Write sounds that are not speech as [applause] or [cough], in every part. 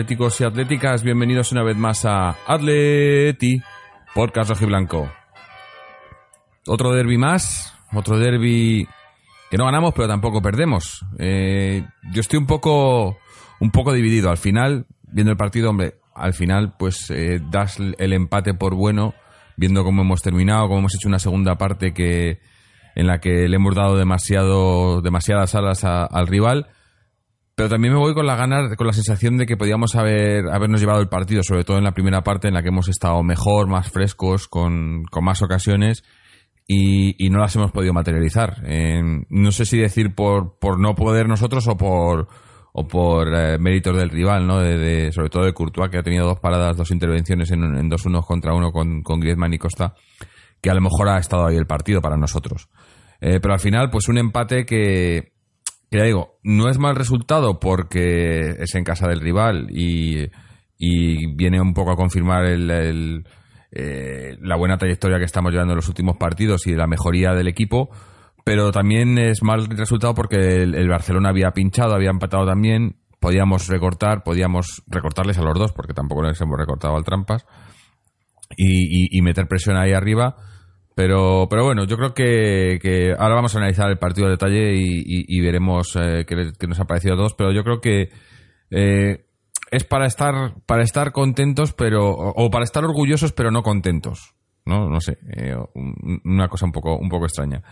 atléticos y atléticas, bienvenidos una vez más a Atleti, podcast rojiblanco. Otro derby más, otro derby que no ganamos pero tampoco perdemos. Eh, yo estoy un poco, un poco dividido. Al final, viendo el partido, hombre, al final pues eh, das el empate por bueno, viendo cómo hemos terminado, cómo hemos hecho una segunda parte que en la que le hemos dado demasiado, demasiadas alas al rival. Pero también me voy con la ganas, con la sensación de que podíamos haber, habernos llevado el partido, sobre todo en la primera parte en la que hemos estado mejor, más frescos, con, con más ocasiones y, no las hemos podido materializar. No sé si decir por, por no poder nosotros o por o por eh, méritos del rival, ¿no? De- sobre todo de Courtois, que ha tenido dos paradas, dos intervenciones en, en dos unos contra uno con, con Griezmann y Costa, que a lo mejor ha estado ahí el partido para nosotros. Eh, pero al final, pues un empate que, ya digo, no es mal resultado porque es en casa del rival y, y viene un poco a confirmar el, eh, la buena trayectoria que estamos llevando en los últimos partidos y la mejoría del equipo, pero también es mal resultado porque el, el Barcelona había pinchado, había empatado también, podíamos recortar, podíamos recortarles a los dos porque tampoco les hemos recortado al trampas y, y- y meter presión ahí arriba. Pero, pero bueno, yo creo que, que ahora vamos a analizar el partido a detalle y, veremos eh, qué, nos ha parecido a todos. Pero yo creo que eh, es para estar, para estar contentos, pero o, para estar orgullosos, pero no contentos. No, no sé, eh, un- una cosa un poco, un poco extraña.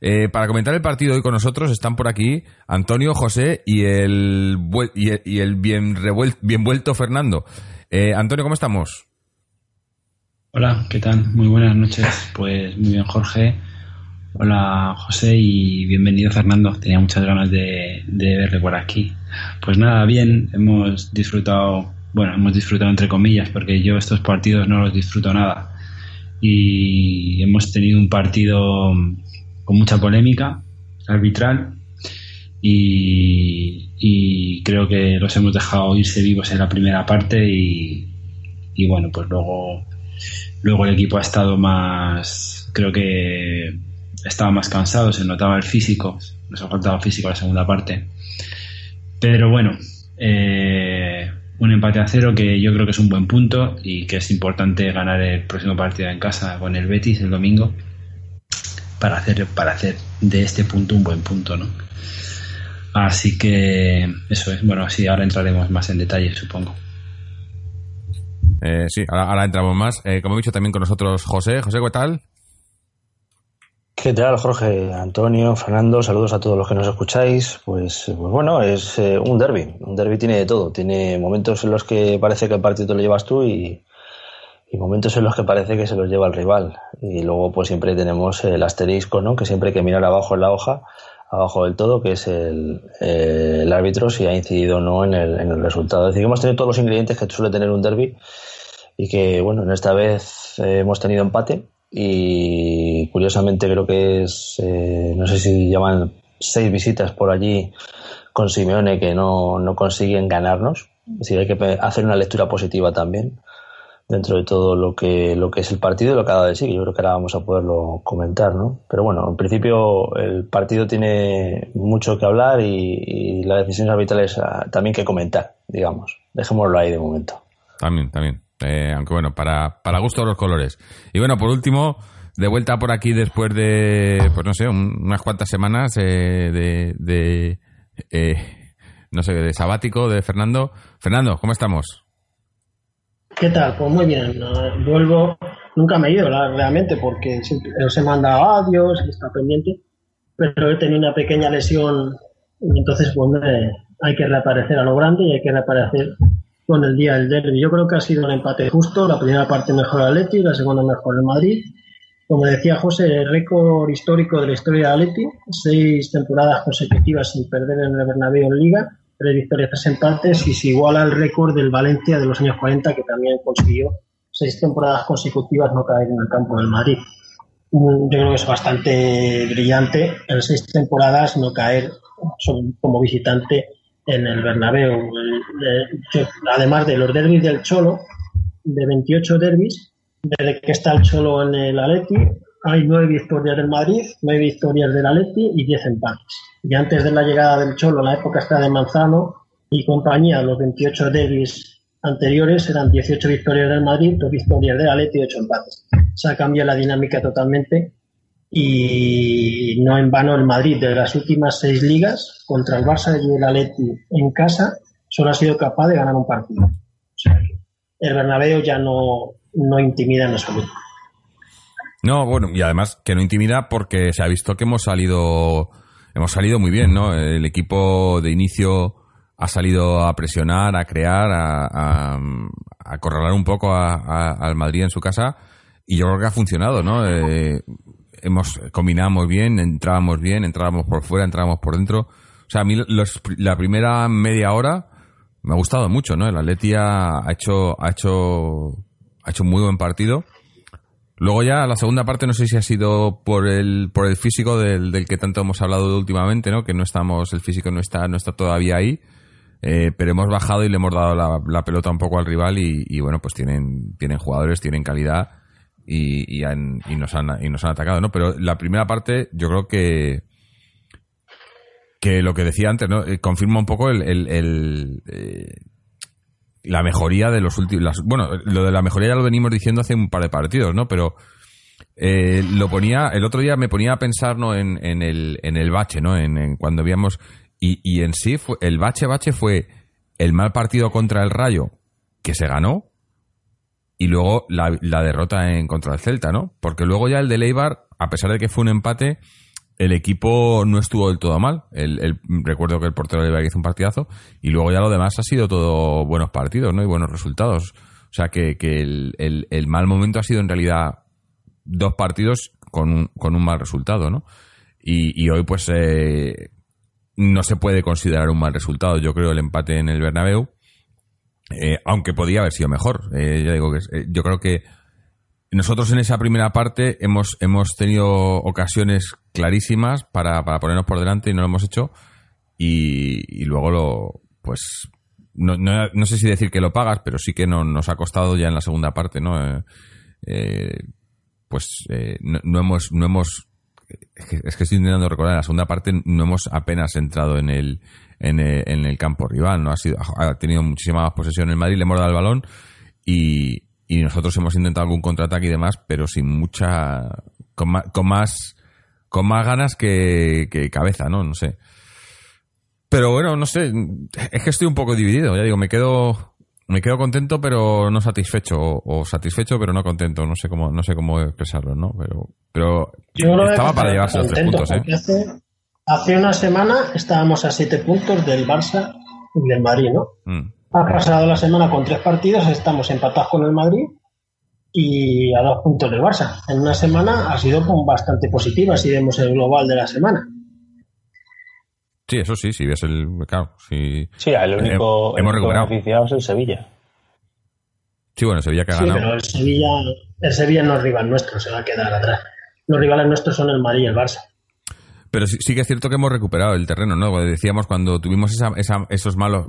Eh, para comentar el partido hoy con nosotros están por aquí Antonio, José y el, y el, y el bien, revuel- bien vuelto Fernando. Eh, Antonio, ¿cómo estamos? Hola, ¿qué tal? Muy buenas noches. Pues muy bien, Jorge. Hola, José, y bienvenido, Fernando. Tenía muchas ganas de, verle por aquí. Pues nada, bien, hemos disfrutado, bueno, hemos disfrutado entre comillas, porque yo estos partidos no los disfruto nada. Y hemos tenido un partido con mucha polémica arbitral y, y creo que los hemos dejado irse vivos en la primera parte y, y bueno, pues luego Luego el equipo ha estado más, creo que estaba más cansado, se notaba el físico, nos ha faltado físico la segunda parte. Pero bueno, eh, un empate a cero que yo creo que es un buen punto y que es importante ganar el próximo partido en casa con el Betis el domingo para hacer, para hacer de este punto un buen punto, ¿no? Así que eso es, bueno, sí, ahora entraremos más en detalle, supongo. Eh, sí, ahora, ahora entramos más. Eh, como he dicho también con nosotros José. José, ¿qué tal? ¿Qué tal, Jorge? Antonio, Fernando, saludos a todos los que nos escucháis. Pues, pues bueno, es eh, un derby. Un derby tiene de todo. Tiene momentos en los que parece que el partido lo llevas tú y, y momentos en los que parece que se los lleva el rival. Y luego, pues siempre tenemos el asterisco, ¿no? Que siempre hay que mirar abajo en la hoja, abajo del todo, que es el, el árbitro, si ha incidido o no en el, en el resultado. Es decir, hemos tenido todos los ingredientes que suele tener un derby y que, bueno, en esta vez eh, hemos tenido empate y curiosamente creo que es, eh, no sé si llaman seis visitas por allí con Simeone que no, no consiguen ganarnos. Es decir, hay que hacer una lectura positiva también dentro de todo lo que, lo que es el partido y lo que ha dado de sí, yo creo que ahora vamos a poderlo comentar, ¿no? Pero bueno, en principio el partido tiene mucho que hablar y, las decisiones arbitrales ah, también que comentar, digamos. Dejémoslo ahí de momento. También, también. Eh, aunque bueno, para, para gusto los colores. Y bueno, por último, de vuelta por aquí después de, pues no sé, un- unas cuantas semanas eh, de, de eh, no sé, de sabático de Fernando. Fernando, ¿cómo estamos? ¿Qué tal? Pues muy bien. Vuelvo, nunca me he ido realmente porque siempre os he mandado audios y está pendiente, pero he tenido una pequeña lesión y entonces pues me- hay que reaparecer a lo grande y hay que reaparecer con el día del derby. Yo creo que ha sido un empate justo, la primera parte mejor Atleti, la segunda mejor el Madrid. Como decía José, récord histórico de la historia del Atleti, seis temporadas consecutivas sin perder en el Bernabéu en Liga, tres victorias, tres empates y se iguala al récord del Valencia de los años 40 que también consiguió seis temporadas consecutivas no caer en el campo del Madrid. Yo creo que es bastante brillante en seis temporadas no caer como visitante en el Bernabéu. además de los derbis del Cholo, de 28 derbis, desde que está el Cholo en el Atleti, hay nueve victorias del Madrid, nueve victorias del Atleti y diez empates. Y antes de la llegada del Cholo, la época está de Manzano y compañía, los 28 derbis anteriores eran 18 victorias del Madrid, dos victorias del Atleti y ocho empates. Se ha cambiado la dinámica totalmente y no en vano el Madrid de las últimas seis ligas contra el Barça y el Atleti en casa solo ha sido capaz de ganar un partido. O sea, el Bernabéu ya no, no intimida en absoluto. No, bueno, y además que no intimida porque se ha visto que hemos salido hemos salido muy bien, ¿no? El equipo de inicio ha salido a presionar, a crear, a, a, a un poco al Madrid en su casa y yo creo que ha funcionado, ¿no? Eh, hemos combinamos bien, entrábamos bien, entrábamos por fuera, entrábamos por dentro. O sea, a mí la primera media hora me ha gustado mucho, ¿no? El Atleti ha hecho ha hecho ha hecho un muy buen partido Luego ya la segunda parte no sé si ha sido por el por el físico del, del que tanto hemos hablado últimamente, ¿no? Que no estamos, el físico no está no está todavía ahí, eh, pero hemos bajado y le hemos dado la, pelota un poco al rival y, bueno pues tienen tienen jugadores, tienen calidad y, y, nos han y nos han atacado, ¿no? Pero la primera parte yo creo que que lo que decía antes, ¿no? Eh, confirma un poco el, el, eh, la mejoría de los últimos. Bueno, lo de la mejoría ya lo venimos diciendo hace un par de partidos, ¿no? Pero eh, lo ponía. El otro día me ponía a pensar, ¿no? En, en, el, en el bache, ¿no? En, cuando habíamos. Y, y en sí, fue, el bache bache fue el mal partido contra el Rayo, que se ganó, y luego la, la derrota en contra el Celta, ¿no? Porque luego ya el de Leibar, a pesar de que fue un empate, el equipo no estuvo del todo mal. El, recuerdo que el portero de hizo un partidazo y luego ya lo demás ha sido todo buenos partidos ¿no? y buenos resultados. O sea que, el, mal momento ha sido en realidad dos partidos con un, con un mal resultado. ¿no? Y, hoy pues eh, no se puede considerar un mal resultado. Yo creo el empate en el Bernabéu, eh, aunque podía haber sido mejor. Eh, ya digo que yo creo que nosotros en esa primera parte hemos, hemos tenido ocasiones clarísimas para, para ponernos por delante y no lo hemos hecho. Y, luego lo, pues, no, no, sé si decir que lo pagas, pero sí que no, nos ha costado ya en la segunda parte, ¿no? Eh, eh, pues eh, no, hemos, no hemos, es que, estoy intentando recordar, en la segunda parte no hemos apenas entrado en el, en el, en el campo rival, ¿no? Ha, sido, ha tenido muchísima más posesión en Madrid, le hemos dado el balón y, y nosotros hemos intentado algún contraataque y demás, pero sin mucha, con más, con más, con más ganas que, cabeza, ¿no? No sé. Pero bueno, no sé, es que estoy un poco dividido, ya digo, me quedo, me quedo contento pero no satisfecho, o, satisfecho pero no contento, no sé cómo, no sé cómo expresarlo, ¿no? Pero, pero estaba para llevarse los tres puntos, ¿eh? Hace, una semana estábamos a siete puntos del Barça y del Madrid, ¿no? Mm. Ha pasado la semana con tres partidos, estamos empatados con el Madrid y a dos puntos del Barça. En una semana ha sido bastante positiva si vemos el global de la semana. Sí, eso sí, si ves el. Claro, sí, sí el único, hemos beneficiado es el Sevilla. Sí, bueno, Sevilla que ha ganado. Sí, pero el Sevilla, el Sevilla no es rival nuestro, se va a quedar atrás. Los rivales nuestros son el Madrid y el Barça. Pero sí, que es cierto que hemos recuperado el terreno, ¿no? Decíamos cuando tuvimos esos malos,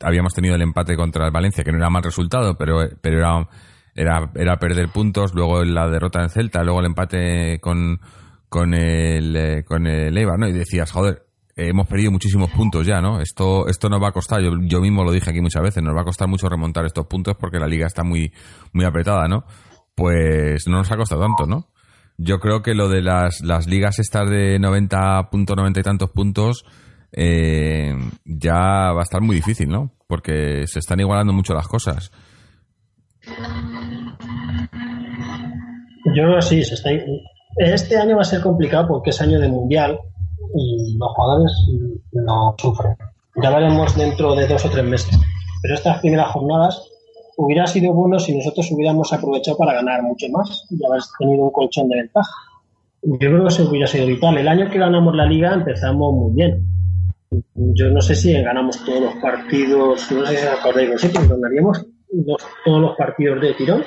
habíamos tenido el empate contra el Valencia, que no era mal resultado, pero, pero era, era, era perder puntos, luego la derrota en Celta, luego el empate con, con el, eh, con el Eibar, ¿no? Y decías, joder, hemos perdido muchísimos puntos ya, ¿no? Esto, esto nos va a costar, yo, yo mismo lo dije aquí muchas veces, nos va a costar mucho remontar estos puntos porque la liga está muy, muy apretada, ¿no? Pues no nos ha costado tanto, ¿no? Yo creo que lo de las, las ligas estas de 90 puntos, 90 y tantos puntos, eh, ya va a estar muy difícil, ¿no? Porque se están igualando mucho las cosas. Yo sí, se está... este año va a ser complicado porque es año de mundial y los jugadores no sufren. Ya veremos dentro de dos o tres meses. Pero estas primeras jornadas hubiera sido bueno si nosotros hubiéramos aprovechado para ganar mucho más y haber tenido un colchón de ventaja. Yo creo que eso hubiera sido vital. El año que ganamos la liga empezamos muy bien. Yo no sé si ganamos todos los partidos, no sé si os acordáis vosotros, ganaríamos todos los partidos de tirón,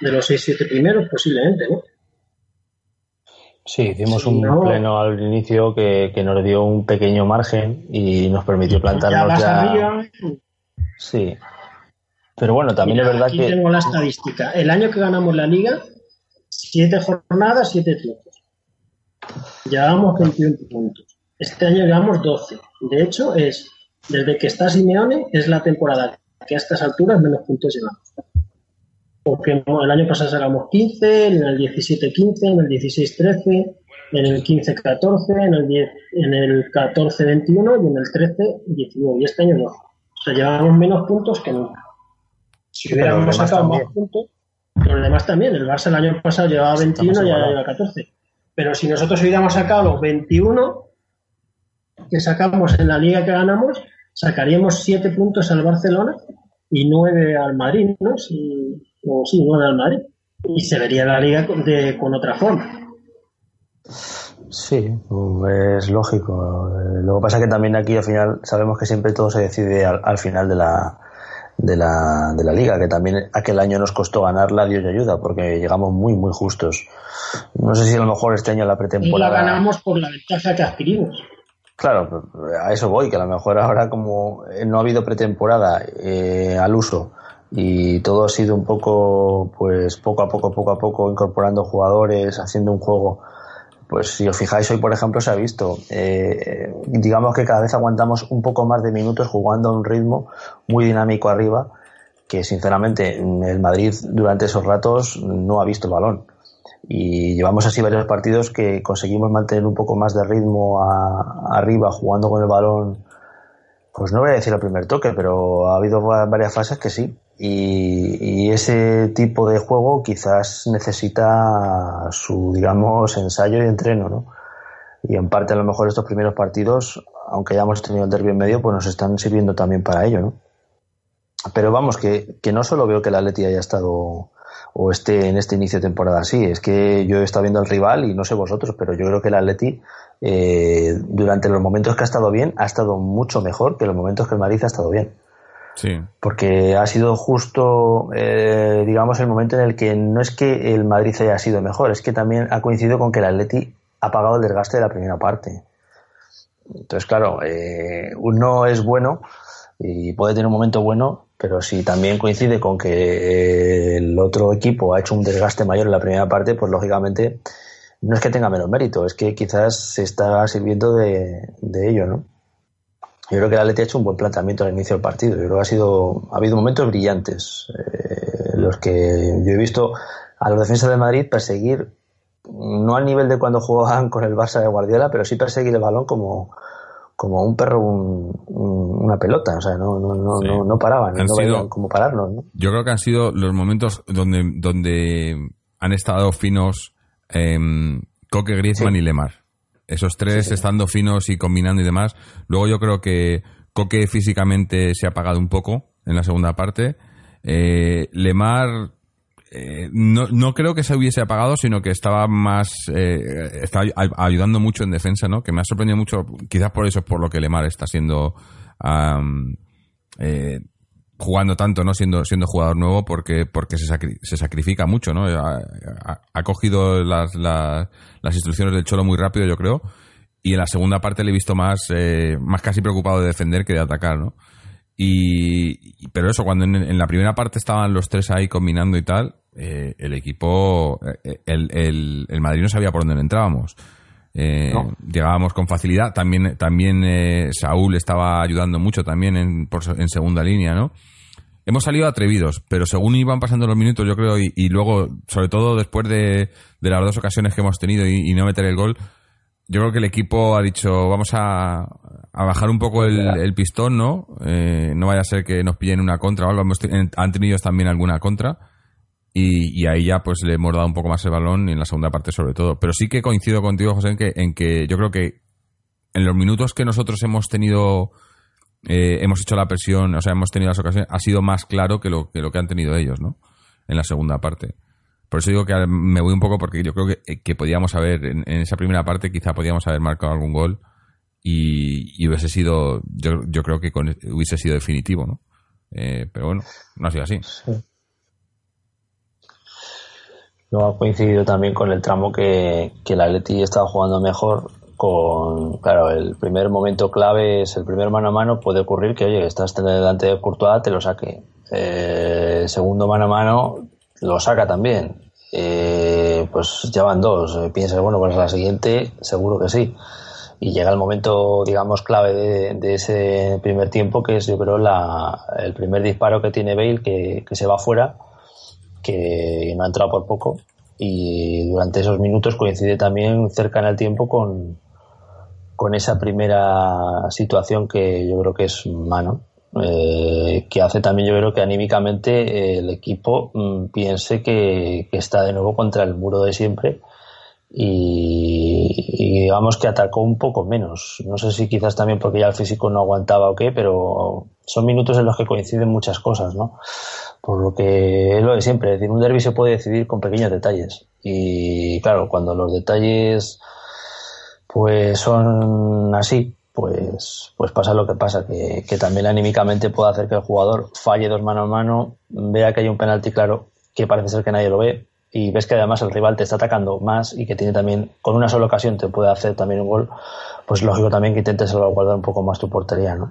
de los 6-7 primeros posiblemente, ¿no? Sí, hicimos un pleno al inicio que, nos dio un pequeño margen y nos permitió plantarnos ya. Sí. Pero bueno, también es verdad aquí que. tengo la estadística. El año que ganamos la liga, siete jornadas, siete triunfos. Llevamos 21 puntos. Este año llevamos 12. De hecho, es desde que está Simeone, es la temporada que a estas alturas menos puntos llevamos. Porque el año pasado sacamos 15, en el 17-15, en el 16-13, en el 15-14, en el, 10, en el 14-21 y en el 13-19. Y este año no. O sea, llevamos menos puntos que nunca. Si hubiéramos sacado más puntos, los demás también. El Barça el año pasado llevaba 21 y ahora lleva 14. Pero si nosotros hubiéramos sacado los 21 que sacamos en la liga que ganamos, sacaríamos 7 puntos al Barcelona y 9 al Madrid, ¿no? Si, o sí, 9 al Madrid. Y se vería la liga de, con otra forma. Sí, es lógico. Lo que pasa es que también aquí al final sabemos que siempre todo se decide al, final de la, de la, de la liga, que también aquel año nos costó ganarla, Dios y ayuda, porque llegamos muy, muy justos. No sé si a lo mejor este año la pretemporada. Y la ganamos por la ventaja que adquirimos. Claro, a eso voy, que a lo mejor ahora como no ha habido pretemporada eh, al uso y todo ha sido un poco, pues poco a poco, poco a poco incorporando jugadores, haciendo un juego, pues si os fijáis hoy, por ejemplo, se ha visto, eh, digamos que cada vez aguantamos un poco más de minutos jugando a un ritmo muy dinámico arriba, que sinceramente el Madrid durante esos ratos no ha visto el balón. Y llevamos así varios partidos que conseguimos mantener un poco más de ritmo arriba jugando con el balón. Pues no voy a decir el primer toque pero ha habido varias fases que sí y, ese tipo de juego quizás necesita su digamos ensayo y entreno ¿no? y en parte a lo mejor estos primeros partidos aunque hayamos tenido el derbi en medio pues nos están sirviendo también para ello ¿no? pero vamos que, que no solo veo que el Atleti haya estado o esté en este inicio de temporada así. Es que yo he estado viendo al rival y no sé vosotros, pero yo creo que el Atleti eh, durante los momentos que ha estado bien ha estado mucho mejor que los momentos que el Madrid ha estado bien. Sí. Porque ha sido justo, eh, digamos, el momento en el que no es que el Madrid haya sido mejor, es que también ha coincidido con que el Atleti ha pagado el desgaste de la primera parte. Entonces, claro, eh, uno es bueno y puede tener un momento bueno, pero si también coincide con que el otro equipo ha hecho un desgaste mayor en la primera parte, pues lógicamente no es que tenga menos mérito, es que quizás se está sirviendo de, ello, ¿no? Yo creo que el Atleti ha hecho un buen planteamiento al inicio del partido. Yo creo que ha sido, ha habido momentos brillantes, eh, los que yo he visto a los defensas de Madrid perseguir, no al nivel de cuando jugaban con el Barça de Guardiola, pero sí perseguir el balón como, como un perro una pelota, o sea, no, no, no, no, paraban, no sido, como pararnos. Yo creo que han sido los momentos donde, donde han estado finos eh, Coque, Griezmann y Lemar. Esos tres estando finos y combinando y demás. Luego yo creo que Coque físicamente se ha apagado un poco en la segunda parte. Eh, Lemar eh, no, no creo que se hubiese apagado, sino que estaba más. Eh, está ayudando mucho en defensa, ¿no? Que me ha sorprendido mucho, quizás por eso es por lo que Lemar está siendo. Eh, jugando tanto, ¿no? Siendo, siendo jugador nuevo, porque, porque se, se sacrifica mucho, ¿no? Ha, cogido las, las, instrucciones del Cholo muy rápido, yo creo. Y en la segunda parte le he visto más, más casi preocupado de defender que de atacar, ¿no? Y, pero eso, cuando en, la primera parte estaban los tres ahí combinando y tal, eh, el equipo, eh, el, el, el, Madrid no sabía por dónde entrábamos. Eh, llegábamos con facilidad. También, también Saúl estaba ayudando mucho también en, en segunda línea, ¿no? Hemos salido atrevidos, pero según iban pasando los minutos, yo creo, y, luego, sobre todo después de, de, las dos ocasiones que hemos tenido y, y no meter el gol, yo creo que el equipo ha dicho, vamos a, a bajar un poco el, pistón, ¿no? Eh, no vaya a ser que nos pillen una contra o algo. han tenido también alguna contra. Y, ahí ya pues le hemos dado un poco más el balón y en la segunda parte sobre todo. Pero sí que coincido contigo, José, en que, en que yo creo que en los minutos que nosotros hemos tenido, eh, hemos hecho la presión, o sea, hemos tenido las ocasiones, ha sido más claro que lo que, lo que han tenido ellos, ¿no? En la segunda parte. Por eso digo que me voy un poco porque yo creo que, que podíamos haber, en, esa primera parte quizá podíamos haber marcado algún gol y, hubiese sido, yo, yo creo que hubiese sido definitivo, ¿no? Eh, pero bueno, no ha sido así. Luego ha coincidido también con el tramo que, que el Atleti estaba jugando mejor con, claro, el primer momento clave es el primer mano a mano, puede ocurrir que, oye, estás delante de Courtois, te lo saque. Eh, segundo mano a mano, lo saca también. Eh, pues ya van dos. Eh, piensas, bueno, pues la siguiente, seguro que sí. Y llega el momento, digamos, clave de, ese primer tiempo, que es, yo creo, la, el primer disparo que tiene Bale, que se va fuera, que no ha entrado por poco. Y durante esos minutos coincide también cerca en el tiempo con, con esa primera situación que yo creo que es mano, eh, que hace también yo creo que anímicamente el equipo mm, piense que, está de nuevo contra el muro de siempre y, digamos que atacó un poco menos. No sé si quizás también porque ya el físico no aguantaba o qué, pero son minutos en los que coinciden muchas cosas, ¿no? Por lo que es lo de siempre, es decir, un derby se puede decidir con pequeños detalles. Y claro, cuando los detalles pues son así, pues, pues pasa lo que pasa, que, también anímicamente puede hacer que el jugador falle dos mano a mano, vea que hay un penalti claro, que parece ser que nadie lo ve, y ves que además el rival te está atacando más y que tiene también, con una sola ocasión te puede hacer también un gol, pues lógico también que intentes salvaguardar un poco más tu portería, ¿no?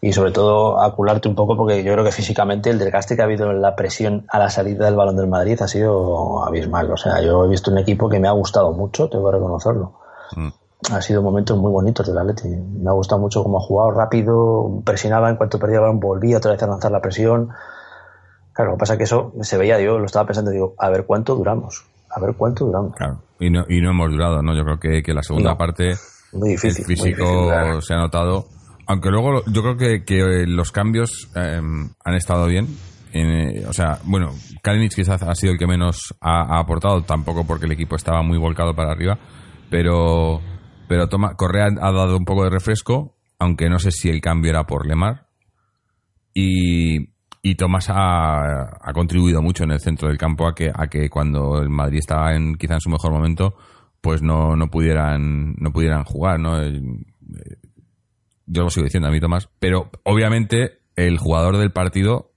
Y sobre todo acularte un poco porque yo creo que físicamente el desgaste que ha habido en la presión a la salida del balón del Madrid ha sido abismal. O sea, yo he visto un equipo que me ha gustado mucho, tengo que reconocerlo Mm. Ha sido momentos muy bonitos del Atleti. Me ha gustado mucho cómo ha jugado, rápido, presionaba en cuanto perdía el balón, volvía otra vez a lanzar la presión. Claro, lo que pasa es que eso se veía, yo lo estaba pensando, digo, a ver cuánto duramos, a ver cuánto duramos. Claro, y no, y no hemos durado, ¿no? Yo creo que, que la segunda parte, muy difícil, el físico se ha notado. Aunque luego yo creo que, que los cambios eh, han estado bien. Eh, o sea, bueno, Kalinic quizás ha sido el que menos ha, aportado, tampoco porque el equipo estaba muy volcado para arriba, pero, pero toma, Correa ha dado un poco de refresco, aunque no sé si el cambio era por Lemar. Y, y Tomás ha, ha, contribuido mucho en el centro del campo a que, a que cuando el Madrid estaba en, quizá en su mejor momento, pues no, no pudieran, no pudieran jugar, ¿no? Yo lo sigo diciendo a mí, Tomás, pero obviamente el jugador del partido,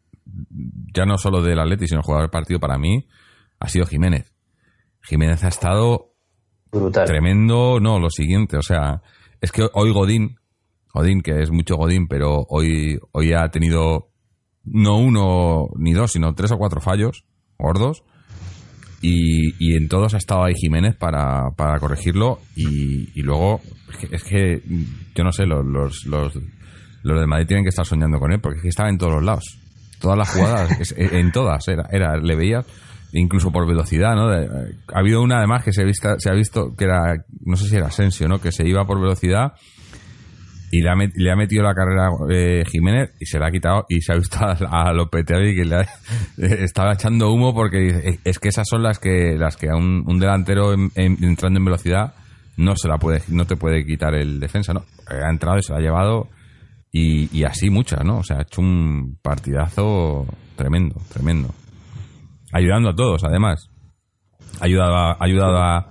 ya no solo del Atleti, sino el jugador del partido para mí, ha sido Jiménez. Jiménez ha estado Tremendo, no, lo siguiente, o sea, es que hoy Godín, Godín, que es mucho Godín, pero hoy, hoy ha tenido no uno ni dos, sino tres o cuatro fallos gordos. Y, en todos ha estado ahí Jiménez para, para corregirlo. Y, luego, es que, yo no sé, los, los, los, los de Madrid tienen que estar soñando con él, porque es que estaba en todos los lados. Todas las jugadas, [laughs] en todas, era, era, le veías incluso por velocidad, ¿no? ha habido una además que se, se ha visto que era, no sé si era Asensio, ¿no? Que se iba por velocidad y le ha, le ha metido la carrera eh, Jiménez y se la ha quitado y se ha visto a, Lopetegui que le [laughs] estaba echando humo porque es que esas son las que las que a un, delantero entrando en velocidad no se la puede no te puede quitar el defensa, ¿no? Ha entrado y se la ha llevado y, así muchas, ¿no? O sea, ha hecho un partidazo tremendo, tremendo ayudando a todos, además. Ha ayudado a, ayudado a,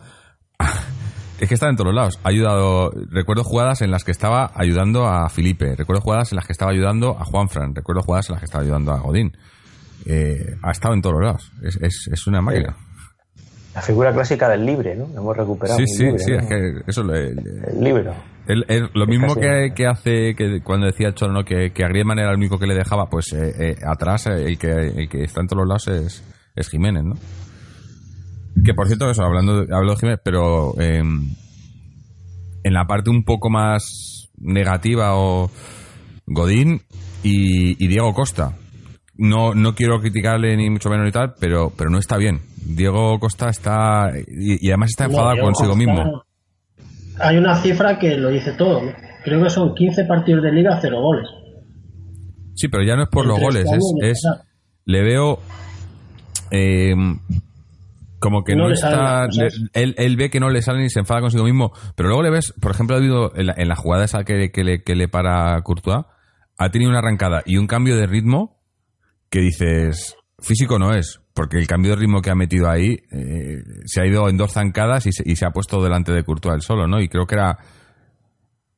es que está en todos lados. Ha ayudado, recuerdo jugadas en las que estaba ayudando a Felipe, recuerdo jugadas en las que estaba ayudando a Juanfran, recuerdo jugadas en las que estaba ayudando a Godín. Eh, ha estado en todos lados. Es, es, es una máquina. La figura clásica del libre, ¿no? Hemos recuperado. Sí, sí, sí, es que eso el, el libre. lo mismo que, que, hace que cuando decía Cholo ¿no? que, que a Griezmann era el único que le dejaba, pues eh, eh, atrás el que, el que está en todos los lados es, es Jiménez, ¿no? Que por cierto, eso, hablando de, hablo de Jiménez, pero em, en la parte un poco más negativa o Godín y, Diego Costa. No, no quiero criticarle ni mucho menos y tal, pero, pero no está bien. Diego Costa está. Y, además está enfadado consigo mismo. Hay una cifra que lo dice todo. Creo que son 15 partidos de liga, cero goles. Sí, pero ya no es por los goles, es, le veo eh, como que no, está. él, ve que no le sale ni se enfada consigo mismo. Pero luego le ves, por ejemplo, ha habido en la, jugada esa que, le, que le para Courtois, ha tenido una arrancada y un cambio de ritmo que dices, físico no es, porque el cambio de ritmo que ha metido ahí eh, se ha ido en dos zancadas y se, ha puesto delante de Courtois el solo, ¿no? Y creo que era.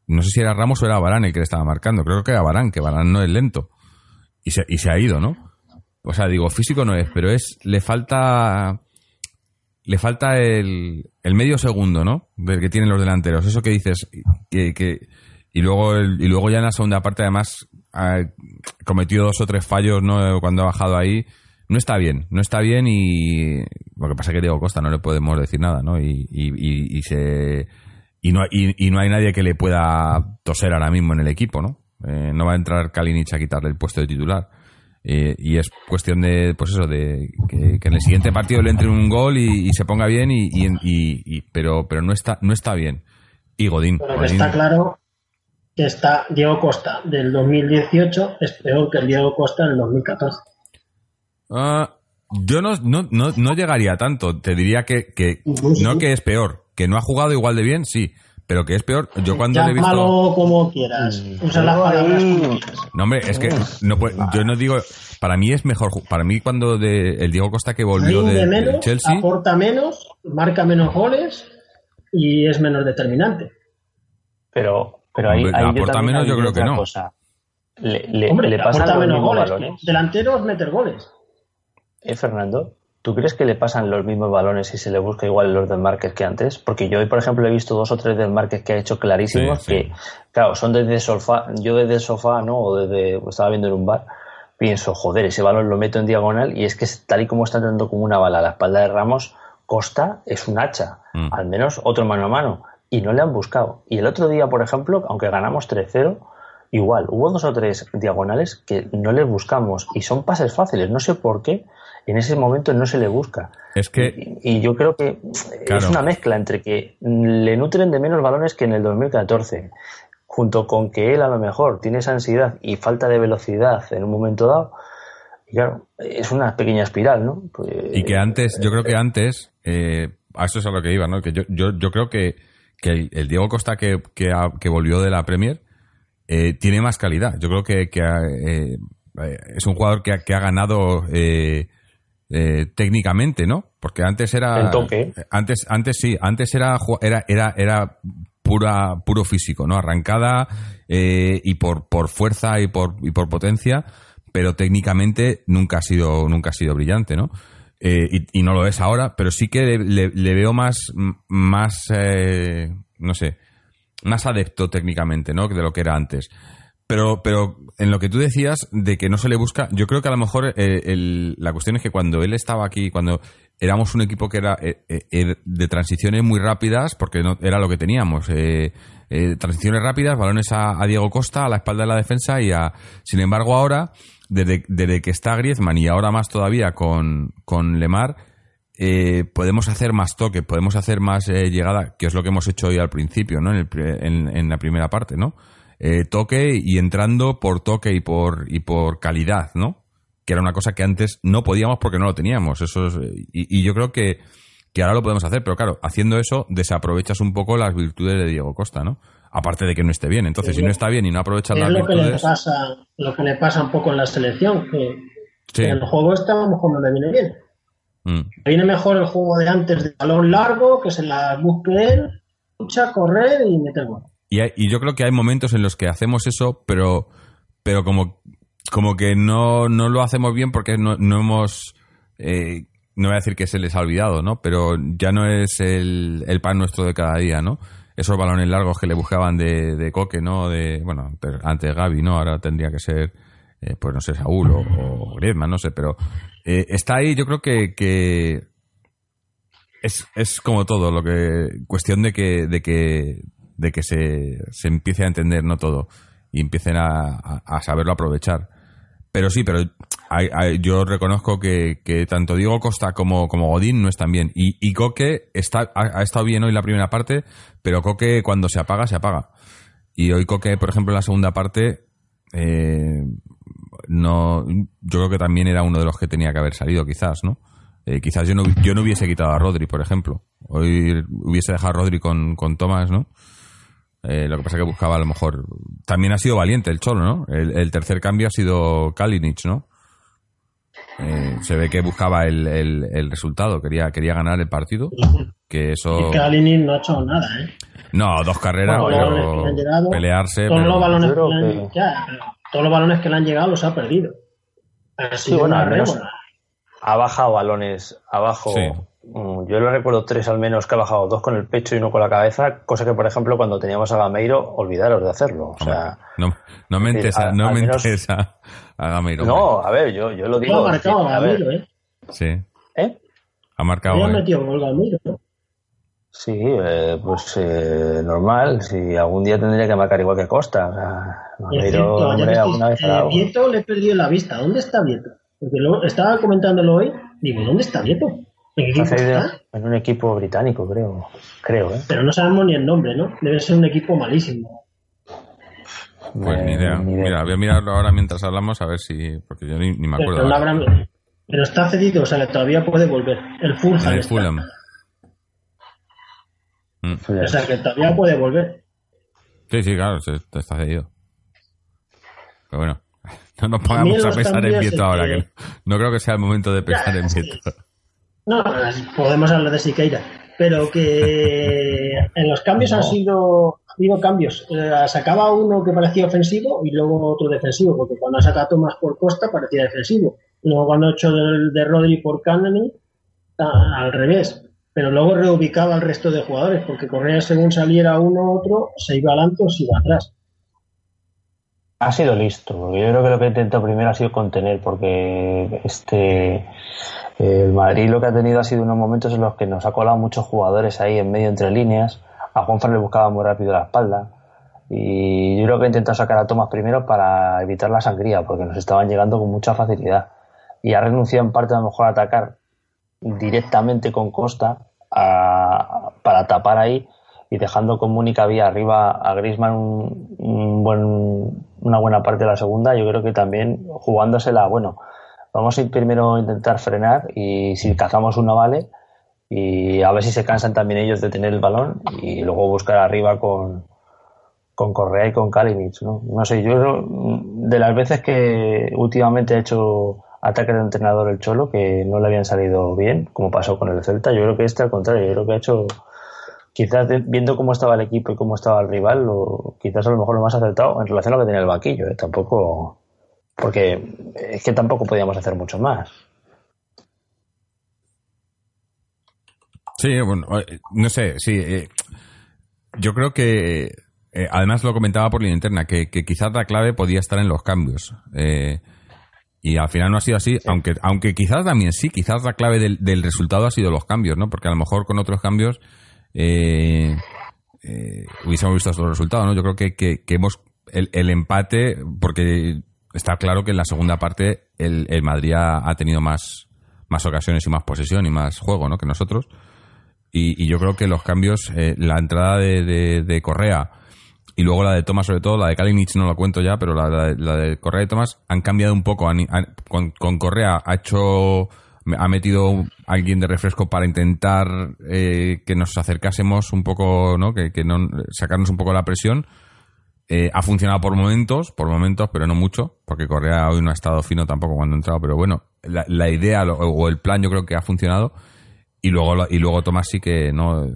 No sé si era Ramos o era Barán el que le estaba marcando. Creo que era Barán, que Barán no es lento. Y se, y se ha ido, ¿no? O sea, digo, físico no es, pero es. Le falta. Le falta el, el medio segundo, ¿no? Del que tienen los delanteros. Eso que dices, que, que y luego el- y luego ya en la segunda parte además ha cometido dos o tres fallos, ¿no? Cuando ha bajado ahí. No está bien, no está bien y lo que pasa es que Diego Costa no le podemos decir nada, ¿no? Y, y, y- y se y no, y, no hay nadie que le pueda toser ahora mismo en el equipo, ¿no? Eh, no va a entrar Kalinic a quitarle el puesto de titular. Eh, y es cuestión de, pues eso, de que, que en el siguiente partido le entre un gol y, y se ponga bien, y, y- y- pero, pero no está, no está bien. Y Godín. Pero Godín- está claro que está Diego Costa del 2018 es peor que el Diego Costa del 2014. Ah, yo no, no, no, no llegaría a tanto. Te diría que, que no que es peor, que no ha jugado igual de bien, sí, pero que es peor. Yo cuando le he visto. Como quieras. Usa las palabras como quieras. No, hombre, es que no puede- yo no digo. Para mí es mejor. Para mí, cuando de, el Diego Costa que volvió de, del menos, Chelsea. aporta menos, marca menos goles y es menos determinante. Pero, pero ahí, Hombre, ahí aporta menos, yo creo que no. cosa. Le, le, Hombre, le pasan aporta menos goles. balones. Delanteros meter goles. ¿Eh, Fernando? ¿Tú crees que le pasan los mismos balones si se le busca igual los del Márquez que antes? Porque yo hoy, por ejemplo, he visto dos o tres del Márquez que ha hecho clarísimos Sí, sí. que, claro, son desde el sofá, yo desde el sofá, ¿no? O desde, estaba viendo en un bar, pienso, joder, ese balón lo meto en diagonal y es que tal y como está entrando como una bala a la espalda de Ramos, Costa es un hacha, Mm. al menos otro mano a mano, y no le han buscado. Y el otro día, por ejemplo, aunque ganamos 3-0, igual, hubo dos o tres diagonales que no les buscamos y son pases fáciles, no sé por qué, en ese momento no se le busca. Es que. Y, y yo creo que Claro. es una mezcla entre que le nutren de menos balones que en el 2014, junto con que él a lo mejor tiene esa ansiedad y falta de velocidad en un momento dado. Y claro, es una pequeña espiral, ¿no? Pues, Y que antes, yo creo que antes, eh, a eso es a lo que iba, ¿no? Que yo, yo, yo creo que, que el, el Diego Costa que, que, ha- que volvió de la Premier eh, tiene más calidad. Yo creo que, que eh, eh, es un jugador que ha, que ha ganado eh, eh, técnicamente, ¿no? Porque antes era. El toque. Antes, antes sí, antes era, era, era, era pura, puro físico, ¿no? Arrancada eh, y por, por fuerza y por, y por potencia, pero técnicamente nunca ha sido, nunca ha sido brillante, ¿no? Eh, y, y no lo es ahora, pero sí que le, le- veo más, más eh, no sé, más adepto técnicamente, ¿no? Que de lo que era antes. Pero, pero en lo que tú decías de que no se le busca, yo creo que a lo mejor eh, el- la cuestión es que cuando él estaba aquí, cuando éramos un equipo que era eh, eh, eh, de transiciones muy rápidas, porque no era lo que teníamos, eh, eh, transiciones rápidas, balones a, Diego Costa, a la espalda de la defensa y a... Sin embargo, ahora, desde, desde que está Griezmann y ahora más todavía con, con Lemar, eh, podemos hacer más toque, podemos hacer más eh, llegada, que es lo que hemos hecho hoy al principio, ¿no? En, el en- en la primera parte, ¿no? Eh, toque y entrando por toque y por, y por calidad, ¿no? Que era una cosa que antes no podíamos porque no lo teníamos. Eso es, eh, y, y yo creo que, que ahora lo podemos hacer, pero claro, haciendo eso desaprovechas un poco las virtudes de Diego Costa, ¿no? Aparte de que no esté bien. Entonces, si no está bien y no aprovechas Es las lo que le virtudes. pasa, lo que le pasa un poco en la selección, que Sí. en el juego este a lo mejor no le viene bien. Mm. Viene mejor el juego de antes de balón largo, que se la busque él, lucha, correr y meter gol. Y, yo creo que hay momentos en los que hacemos eso, pero, pero como, como que no, no lo hacemos bien porque no, no hemos. eh, no voy a decir que se les ha olvidado, ¿no? Pero ya no es el, el pan nuestro de cada día, ¿no? Esos balones largos que le buscaban de, de Coque, ¿no? De, bueno, antes- antes Gaby, ¿no? Ahora tendría que ser, eh, pues no sé, Saúl o, o Griezmann, no sé, pero eh, está ahí, yo creo que, que es, es como todo, lo que cuestión de que, de que, de que se, se empiece a entender no todo y empiecen a, a- saberlo aprovechar. Pero sí, pero yo reconozco que, que tanto Diego Costa como, como Godín no están bien. Y, y Coque está, ha, ha estado bien hoy la primera parte, pero Coque cuando se apaga, se apaga. Y hoy Coque, por ejemplo, en la segunda parte, eh, no, yo creo que también era uno de los que tenía que haber salido, quizás, ¿no? Eh, quizás yo no, yo no hubiese quitado a Rodri, por ejemplo. Hoy hubiese dejado a Rodri con, con Tomás, ¿no? Eh, lo que pasa es que buscaba a lo mejor. También ha sido valiente el Cholo, ¿no? El, el tercer cambio ha sido Kalinic, ¿no? Eh, se ve que buscaba el, el- el resultado, quería, quería ganar el partido. Que eso. Y Kalinin no ha hecho nada, ¿eh? No, dos carreras, pero han llegado, pelearse. todos, pero- los balones que le han, que- ya, pero todos los balones que le han llegado los ha perdido. Ha sido bueno, una al menos- rémora. Ha bajado balones abajo Sí. Mm, yo le recuerdo tres al menos que ha bajado dos con el pecho y uno con la cabeza, cosa que por ejemplo cuando teníamos a Gameiro olvidaros de hacerlo. O sea, no, no me interesa, no me interesa a Gameiro. No, a ver, yo, yo lo digo. Ha marcado a Gameiro, ¿eh? Sí. ¿Eh? Ha marcado. Ha metido gol Gameiro, ¿no? Sí, eh, pues eh, normal. Si algún día tendría que marcar igual que Costa. O sea, Gameiro, hombre, alguna vez eh, Vieto le perdido la vista. ¿Dónde está Vieto? Porque lo, estaba comentándolo hoy. Digo, ¿dónde está Vieto? En un equipo británico, creo. creo ¿eh? Pero no sabemos ni el nombre, ¿no? Debe ser un equipo malísimo. Pues ni, idea. Mira, voy a mirarlo ahora mientras hablamos a ver si. Porque yo ni, me acuerdo. Pero, pero, está cedido, o sea, todavía puede volver. El Fulham. El Fulham. Mm. O sea, que todavía puede volver. Sí, sí, claro, está cedido. Pero bueno, [laughs] no nos pongamos a pensar en Vieto ahora, que no creo que sea el momento de pensar en Vieto. No, podemos hablar de Siqueira, pero que en los cambios han sido ha habido cambios. Eh, sacaba uno que parecía ofensivo y luego otro defensivo, porque cuando ha sacado Tomás por Costa parecía defensivo. Luego cuando ha hecho de, de Rodri por Cannany, al revés. Pero luego reubicaba al resto de jugadores, porque Correa según saliera uno u otro, se iba adelante o se iba atrás. Ha sido listo, porque yo creo que lo que intentado primero ha sido contener, porque este el Madrid lo que ha tenido ha sido unos momentos en los que nos ha colado muchos jugadores ahí en medio entre líneas. A Juanfran le buscaba muy rápido la espalda. Y yo creo que ha intentado sacar a Tomás primero para evitar la sangría, porque nos estaban llegando con mucha facilidad. Y ha renunciado en parte a lo mejor a atacar directamente con Costa para tapar ahí y dejando con Múnica vía arriba a Grisman un, buen, una buena parte de la segunda. Yo creo que también jugándosela, bueno, vamos a ir primero a intentar frenar y si cazamos uno vale y a ver si se cansan también ellos de tener el balón y luego buscar arriba con, con Correa y con Kalinic, ¿no? No sé, yo de las veces que últimamente he hecho ataque de entrenador el Cholo que no le habían salido bien, como pasó con el Celta, yo creo que este al contrario, yo creo que ha hecho quizás viendo cómo estaba el equipo y cómo estaba el rival, o quizás a lo mejor lo más acertado en relación a lo que tenía el banquillo, ¿eh? tampoco porque es que tampoco podíamos hacer mucho más. Sí, bueno, eh, no sé, sí. Eh, yo creo que, eh, además lo comentaba por línea interna, que, quizás la clave podía estar en los cambios. y al final no ha sido así, aunque aunque quizás también sí, quizás la clave del, resultado ha sido los cambios, ¿no? Porque a lo mejor con otros cambios hubiésemos visto otro resultado, ¿no? Yo creo que, que, hemos el, el, empate, porque está claro que en la segunda parte el, Madrid ha, tenido más, más ocasiones y más posesión y más juego ¿no? que nosotros. Y, yo creo que los cambios, eh, la entrada de, Correa y luego la de Tomás, sobre todo, la de Kalinic no lo cuento ya, pero la, de Correa y Tomás han cambiado un poco. con, Correa ha hecho ha metido alguien de refresco para intentar eh, que nos acercásemos un poco, ¿no? Que, que no sacarnos un poco la presión eh, ha funcionado por momentos, por momentos, pero no mucho, porque Correa hoy no ha estado fino tampoco cuando ha entrado, pero bueno, la, idea o el plan yo creo que ha funcionado y luego y luego Tomás sí que no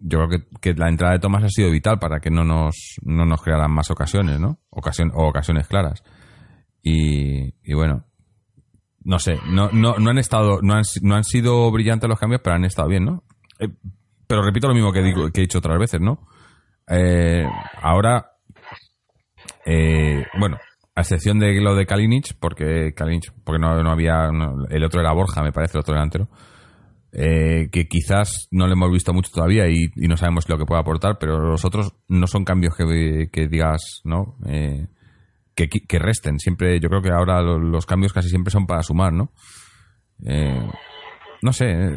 yo creo que, la entrada de Tomás ha sido vital para que no nos no nos crearan más ocasiones, ¿no? Ocasión, o ocasiones claras. Y, bueno, no sé, no, no, no han estado, no han, no han sido brillantes los cambios, pero han estado bien, ¿no? Eh, pero repito lo mismo que, digo, que he dicho otras veces, ¿no? Eh, ahora eh, bueno, a excepción de lo de Kalinic, porque Kalinic, porque no, había, el otro era Borja, me parece, el otro delantero, eh, que quizás no le hemos visto mucho todavía y, no sabemos lo que puede aportar, pero los otros no son cambios que, digas, ¿no? Eh, que, resten. Siempre, yo creo que ahora los, cambios casi siempre son para sumar, ¿no? no sé,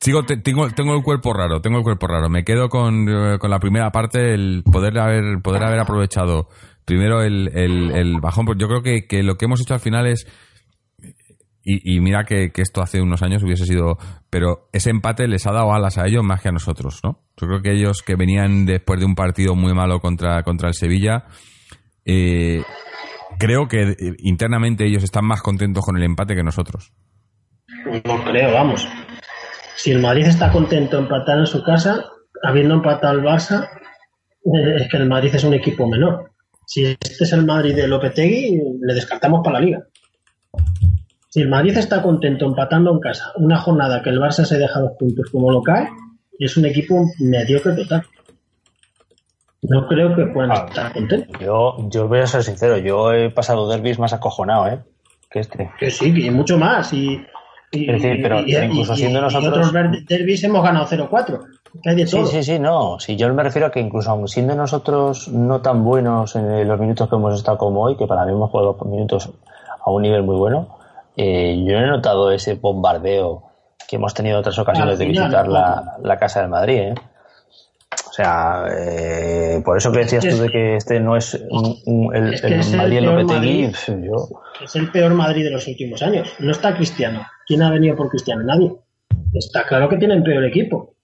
Sigo, tengo, tengo el cuerpo raro, tengo el cuerpo raro. Me quedo con, eh, con la primera parte, el poder haber, poder haber aprovechado primero el, el, bajón. Yo creo que, que, lo que hemos hecho al final es. Y, y mira que, que, esto hace unos años hubiese sido. Pero ese empate les ha dado alas a ellos más que a nosotros, ¿no? Yo creo que ellos que venían después de un partido muy malo contra, contra el Sevilla. Eh, creo que eh, internamente ellos están más contentos con el empate que nosotros. No creo, vamos si el Madrid está contento empatar en su casa, habiendo empatado al Barça, eh, es que el Madrid es un equipo menor. Si este es el Madrid de Lopetegui, le descartamos para la liga. Si el Madrid está contento empatando en casa una jornada que el Barça se deja dos puntos como lo cae, es un equipo mediocre total. No creo que puedan Ah. estar contentos. Yo, yo voy a ser sincero, yo he pasado derbis más acojonado, ¿eh? Que este. Que sí, que mucho más. Y, y- Es decir, pero y- incluso y- siendo nosotros- otros derbis hemos ganado 0-4. Que hay de Sí, todo. sí, sí, no. Si yo me refiero a que incluso aun siendo nosotros no tan buenos en los minutos que hemos estado como hoy, que para mí hemos jugado minutos a un nivel muy bueno, eh, yo no he notado ese bombardeo que hemos tenido en otras ocasiones de visitar la, la casa del Madrid, ¿eh? O sea, eh, por eso que decías Es tú de que este no es un- un- el, es que el es el Madrid en peor Lopetegui, Madrid. pf, yo... Es el peor Madrid de los últimos años. No está Cristiano. ¿Quién ha venido por Cristiano? Nadie. Está claro que tienen peor equipo.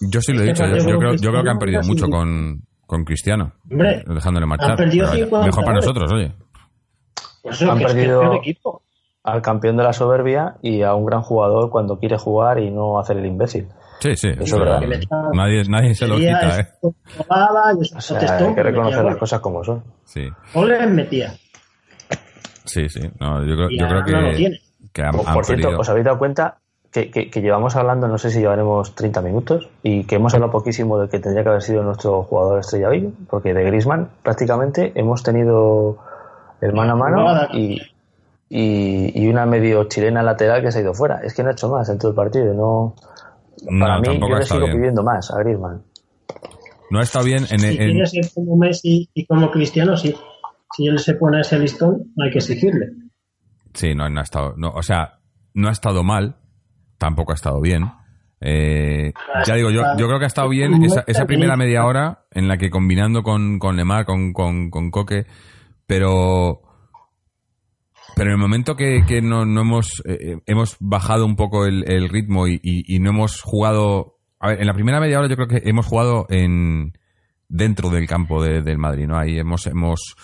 Yo sí lo he dicho. Yo, creo, yo creo que han perdido mucho con, con Cristiano. Hombre, dejándole marchar. han perdido Pero vaya, 50 mejor para nosotros, oye. Por eso Han que es que es perdido- peor equipo. al campeón de la soberbia y a un gran jugador cuando quiere jugar y no hacer el imbécil. Sí, sí. es pero verdad. Nadie, nadie se lo Metía, quita, ¿eh? es- es O sea, hay que reconocer metía las cosas como son. Sí, Goles metía. sí, sí. No, yo creo, yo creo ahora no lo que, tiene. que han, Por, han por cierto, perdido. ¿os habéis dado cuenta que, que- que llevamos hablando, no sé si llevaremos 30 minutos, y que hemos hablado poquísimo de que tendría que haber sido nuestro jugador estrella hoy? Porque de Grisman prácticamente hemos tenido el mano a mano y, y, y una medio chilena lateral que se ha ido fuera. Es que no ha hecho más en todo el partido. No, para No, mí, tampoco yo ha le estado sigo bien. pidiendo más a Grisman. No ha estado bien en, Si en- quiere ser como Messi y como Cristiano, sí. Si él se pone a ese listón, hay que exigirle. Sí, no, no ha estado. No, o sea, no ha estado mal, tampoco ha estado bien. Eh, ya digo, yo, yo creo que ha estado bien esa, esa primera media hora en la que combinando con, con Lemar, con, con, con Coque, pero. Pero en el momento que, que no, no hemos, eh, hemos bajado un poco el, ritmo y, y- no hemos jugado. A ver, en la primera media hora yo creo que hemos jugado en dentro del campo de- del Madrid, ¿no? Ahí hemos, hemos,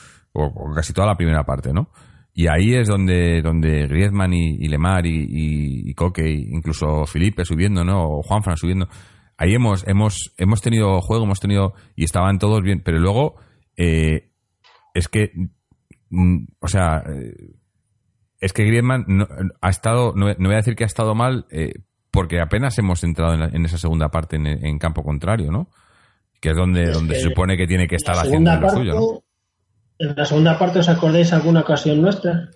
casi toda la primera parte, ¿no? Y ahí es donde, donde Griezmann y, Lemar y, y, Coque, incluso Felipe subiendo, ¿no? O Juanfran subiendo. Ahí hemos, hemos, hemos tenido juego, hemos tenido, y estaban todos bien, pero luego, eh, es que, mm, o sea, eh, es que Griezmann no, ha estado, no, no voy a decir que ha estado mal, eh, porque apenas hemos entrado en, la- en esa segunda parte en, en campo contrario, ¿no? Que es donde, Es donde que se supone que tiene que estar haciendo lo suyo, ¿no? En la segunda parte, ¿os acordáis alguna ocasión nuestra?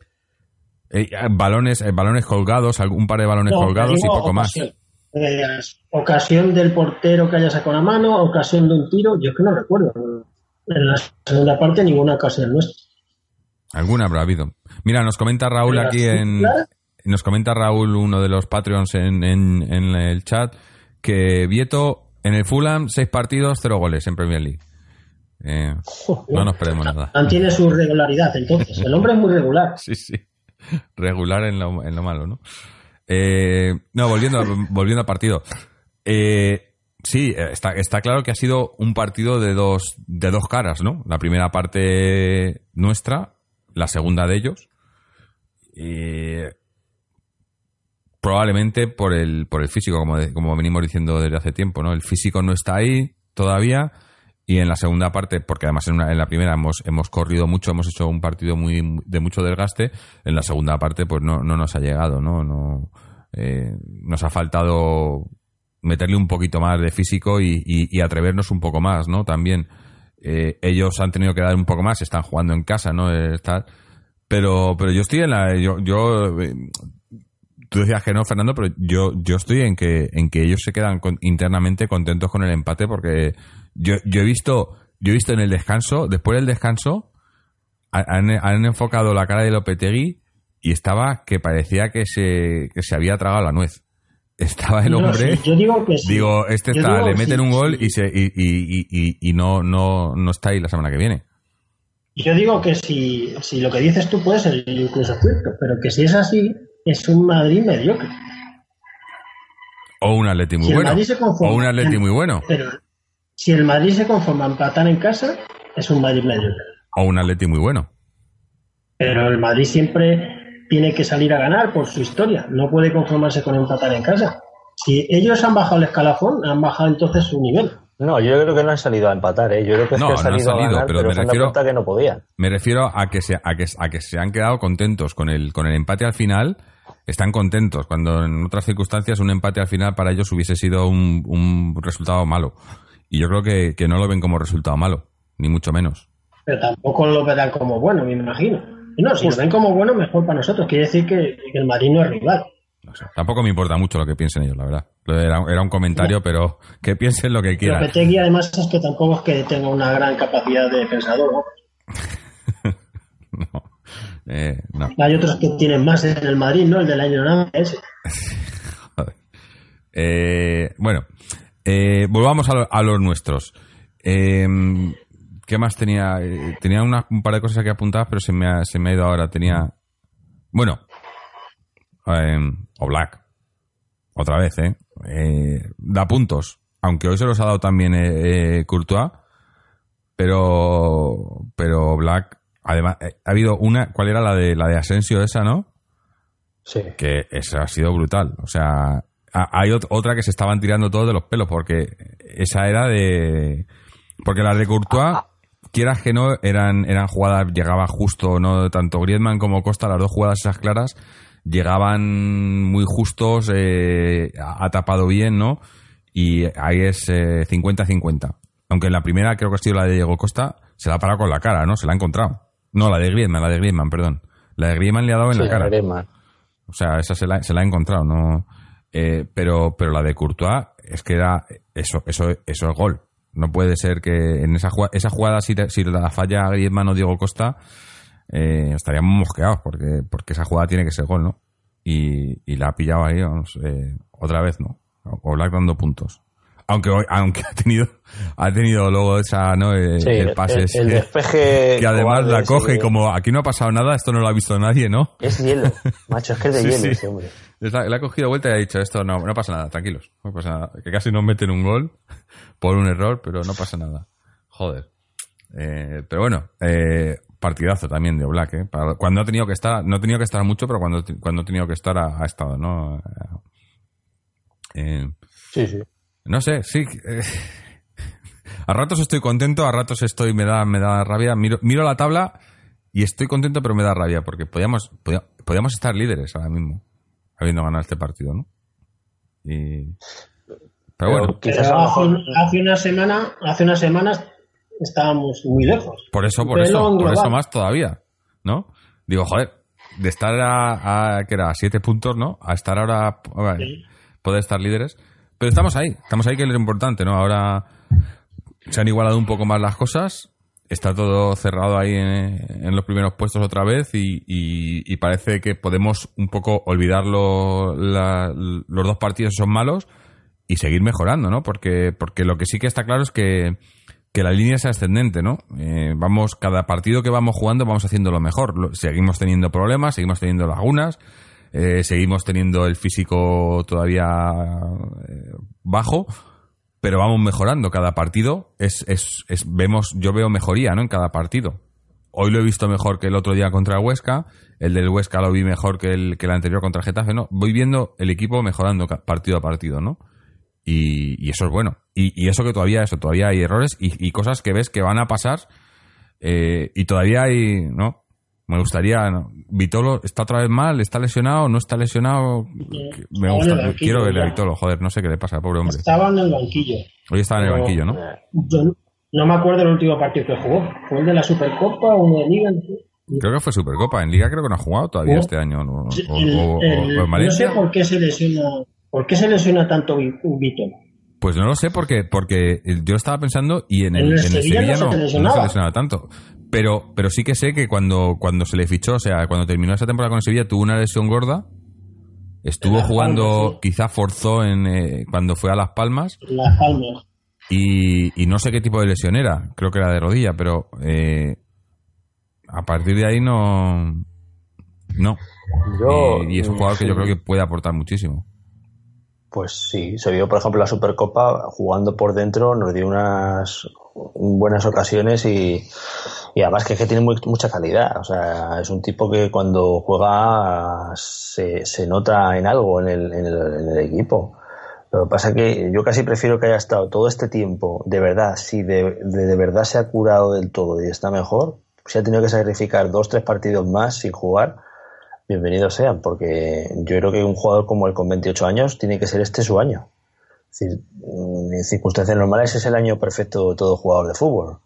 Eh, balones, eh, balones colgados, algún par de balones No, colgados y poco más. ocasión. Ocasión del portero que haya sacado la mano, ocasión de un tiro, yo es que no recuerdo. En la segunda parte ninguna ocasión nuestra. Alguna habrá habido. Mira, nos comenta Raúl aquí en. Nos comenta Raúl, uno de los Patreons en, en, en el chat, que Vieto en el Fulham, seis partidos, cero goles en Premier League. Eh, no nos perdemos nada. Mantiene su regularidad, entonces. El hombre es muy regular. [laughs] Sí, sí. Regular en lo, en lo malo, ¿no? Eh, no, volviendo, volviendo al partido. Eh, sí, está, está claro que ha sido un partido de dos, de dos caras, ¿no? La primera parte nuestra, la segunda de ellos. Y probablemente por el, por el físico, como, como venimos diciendo desde hace tiempo, ¿no? El físico no está ahí todavía. Y en la segunda parte, porque además en, una- en la primera hemos, hemos corrido mucho, hemos hecho un partido muy de mucho desgaste, en la segunda parte pues no, no nos ha llegado, ¿no? no eh, nos ha faltado meterle un poquito más de físico y, y- y atrevernos un poco más, ¿no? También eh, ellos han tenido que dar un poco más, están jugando en casa, ¿no? Eh, pero, pero yo estoy en la... Yo, yo, eh, tú decías que no, Fernando, pero yo, yo estoy en que, en que ellos se quedan internamente contentos con el empate porque yo, yo he visto, yo he visto en el descanso, después del descanso, ha- han, han enfocado la cara de Lopetegui y estaba que parecía que se, que se había tragado la nuez. Estaba el hombre. yo digo que sí. Digo, este está, le meten sí, un gol y se y, y, y, no, no, no está ahí la semana que viene. Yo digo que si, si lo que dices tú puede ser incluso cierto, pero que si es así, es un Madrid mediocre. O un Atleti muy Si bueno. Conforma- O un Atleti muy bueno. Pero si el Madrid se conforma a empatar en casa, es un Madrid mediocre. O un Atleti muy bueno. Pero el Madrid siempre tiene que salir a ganar por su historia. No puede conformarse con empatar en casa. Si ellos han bajado el escalafón, han bajado entonces su nivel. No, yo creo que no han salido a empatar, ¿eh? Yo creo que, no, que han salido, no han salido a ganar, pero, pero, me se han refiero, dado cuenta que no podían. Me refiero a que, se, a, que, a que se han quedado contentos con el, con el empate al final. Están contentos, cuando en otras circunstancias un empate al final para ellos hubiese sido un, un resultado malo. Y yo creo que, que no lo ven como resultado malo, ni mucho menos. Pero tampoco lo verán como bueno, me imagino. No, si lo ven como bueno, mejor para nosotros. Quiere decir que, que el Madrid no es rival. Tampoco me importa mucho lo que piensen ellos, la verdad. Era, era un comentario, pero que piensen lo que quieran. Lopetegui además es que tampoco es que tenga una gran capacidad de pensador, ¿no? [laughs] no, eh, no. Hay otros que tienen más en el Madrid, ¿no? El del año nada ese. [laughs] eh, bueno, eh, volvamos a, lo, a, los nuestros. Eh, ¿Qué más tenía? Eh, tenía una, un par de cosas aquí apuntadas, pero se me ha, se me ha ido ahora. Tenía. Bueno. Eh, o Black. Otra vez, ¿eh? ¿eh? Da puntos. Aunque hoy se los ha dado también eh, Courtois. Pero. Pero Black. Además, eh, ha habido una. ¿Cuál era la de la de Asensio esa, no? Sí. Que esa ha sido brutal. O sea. Hay otra que se estaban tirando todos de los pelos. Porque esa era de. Porque las de Courtois quieras que no, eran, eran jugadas, llegaba justo, no tanto Griezmann como Costa, las dos jugadas esas claras, llegaban muy justos, eh, ha tapado bien, ¿no? Y ahí es 50-50. Eh, Aunque en la primera, creo que ha sido la de Diego Costa, se la ha parado con la cara, ¿no? Se la ha encontrado. No, la de Griezmann, la de Griezmann, perdón. La de Griezmann le ha dado en sí, la cara. Griezmann. O sea, esa se la, se la ha encontrado, ¿no? Eh, pero, pero la de Courtois es que era eso, eso, eso es gol. No puede ser que en esa jugada, esa jugada si, te, si la falla Griezmann o Diego Costa, eh, estaríamos mosqueados porque, porque esa jugada tiene que ser gol, ¿no? Y, y la ha pillado ahí, vamos, eh, otra vez, ¿no? O Black dando puntos. Aunque hoy, aunque ha tenido, ha tenido luego esa, ¿no? El, Sí, el pase el- despeje [laughs] que además la coge y como aquí no ha pasado nada, esto no lo ha visto nadie, ¿no? Es hielo, [laughs] macho, es que es de Sí, hielo sí. ese hombre. La, la ha cogido vuelta y ha dicho esto no, no pasa nada, tranquilos, no pasa nada. Que casi nos meten un gol por un error, pero no pasa nada. Joder. Eh, pero bueno, eh, partidazo también de Black, ¿eh? Para- cuando ha tenido que estar, no ha tenido que estar mucho, pero cuando, cuando ha tenido que estar ha, ha estado, ¿no? Eh, Sí, sí. no sé, sí. eh, a ratos estoy contento, a ratos estoy, me da, me da rabia. Miro, miro la tabla y estoy contento, pero me da rabia, porque podíamos, podía- podíamos estar líderes ahora mismo, habiendo ganado este partido, ¿no? Y. Pero bueno, Pero hace, una semana, hace unas semanas estábamos muy lejos. por eso, por Pero eso, por eso más todavía, ¿no? Digo, joder, de estar a, a que era a siete puntos, ¿no? A estar ahora, a- Sí. poder estar líderes. Pero estamos ahí, estamos ahí que es lo importante, ¿no? Ahora se han igualado un poco más las cosas, está todo cerrado ahí en, en los primeros puestos otra vez y, y- y parece que podemos un poco olvidar lo- la- los dos partidos que son malos y seguir mejorando, ¿no? Porque, porque lo que sí que está claro es que, que la línea es ascendente, ¿no? Eh, vamos, cada partido que vamos jugando vamos haciendo lo mejor. Seguimos teniendo problemas, seguimos teniendo lagunas, eh, seguimos teniendo el físico todavía eh, bajo, pero vamos mejorando. Cada partido es, es, es- vemos, yo veo mejoría, ¿no? En cada partido. Hoy lo he visto mejor que el otro día contra Huesca, el del Huesca lo vi mejor que el, que el anterior contra Getafe, ¿no? Voy viendo el equipo mejorando partido a partido, ¿no? Y, y eso es bueno. Y, y eso que todavía eso, todavía hay errores y, y cosas que ves que van a pasar eh, y todavía hay, ¿no? Me gustaría, ¿no? Vitolo está otra vez mal, está lesionado, no está lesionado. Me gusta, quiero ver a. Vitolo, joder, no sé qué le pasa pobre hombre. Estaba en el banquillo. Hoy estaba en el banquillo, ¿no? Yo no- me acuerdo el último partido que jugó. ¿Fue el de la Supercopa o de Liga? Creo que fue Supercopa. En Liga creo que no ha jugado todavía este año. O, o- o- el- o en no sé Valencia. por qué se lesiona, por qué se lesiona tanto Vito. Pues no lo sé porque, porque yo estaba pensando y en el, En el en el Sevilla Sevilla no se no, te no lesionaba. se lesionaba tanto. Pero, pero sí que sé que cuando, cuando se le fichó, o sea, cuando terminó esa temporada con el Sevilla, tuvo una lesión gorda. Estuvo jugando, Palmas, sí. quizá forzó en, eh, cuando fue a Las Palmas Las Palmas. y, y no sé qué tipo de lesión era. Creo que era de rodilla, pero eh, a partir de ahí no. No. Yo, y, y es un jugador que yo creo que puede aportar muchísimo. Pues sí, se vio, por ejemplo, la Supercopa jugando por dentro, nos dio unas buenas ocasiones y, además que, es que tiene mucha calidad. O sea, es un tipo que cuando juega se, se nota en algo en el, en el, equipo. Lo que pasa que yo casi prefiero que haya estado todo este tiempo, de verdad, si de, de, verdad se ha curado del todo y está mejor, si ha tenido que sacrificar dos, tres partidos más sin jugar, bienvenidos sean, porque yo creo que un jugador como él con 28 años tiene que ser este su año. Es decir, en circunstancias normales es el año perfecto de todo jugador de fútbol.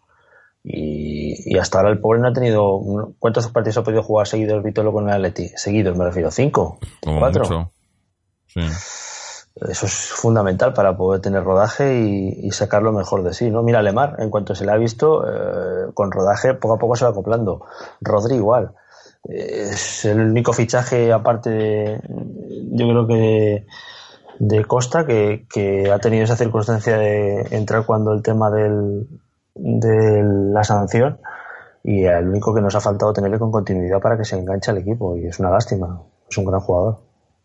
Y, hasta ahora el pobre no ha tenido. ¿Cuántos partidos ha podido jugar seguidos Vitolo con el Atleti? Seguidos, me refiero. ¿Cinco? ¿Cuatro? Eso es fundamental para poder tener rodaje y, sacar lo mejor de sí. ¿no? Mira, Lemar, en cuanto se le ha visto, eh, con rodaje poco a poco se va acoplando. Rodri igual. Es el único fichaje, aparte de, yo creo que de, Costa, que, que ha tenido esa circunstancia de entrar cuando el tema del, de la sanción y el único que nos ha faltado tenerle con continuidad para que se enganche al equipo y es una lástima, es un gran jugador.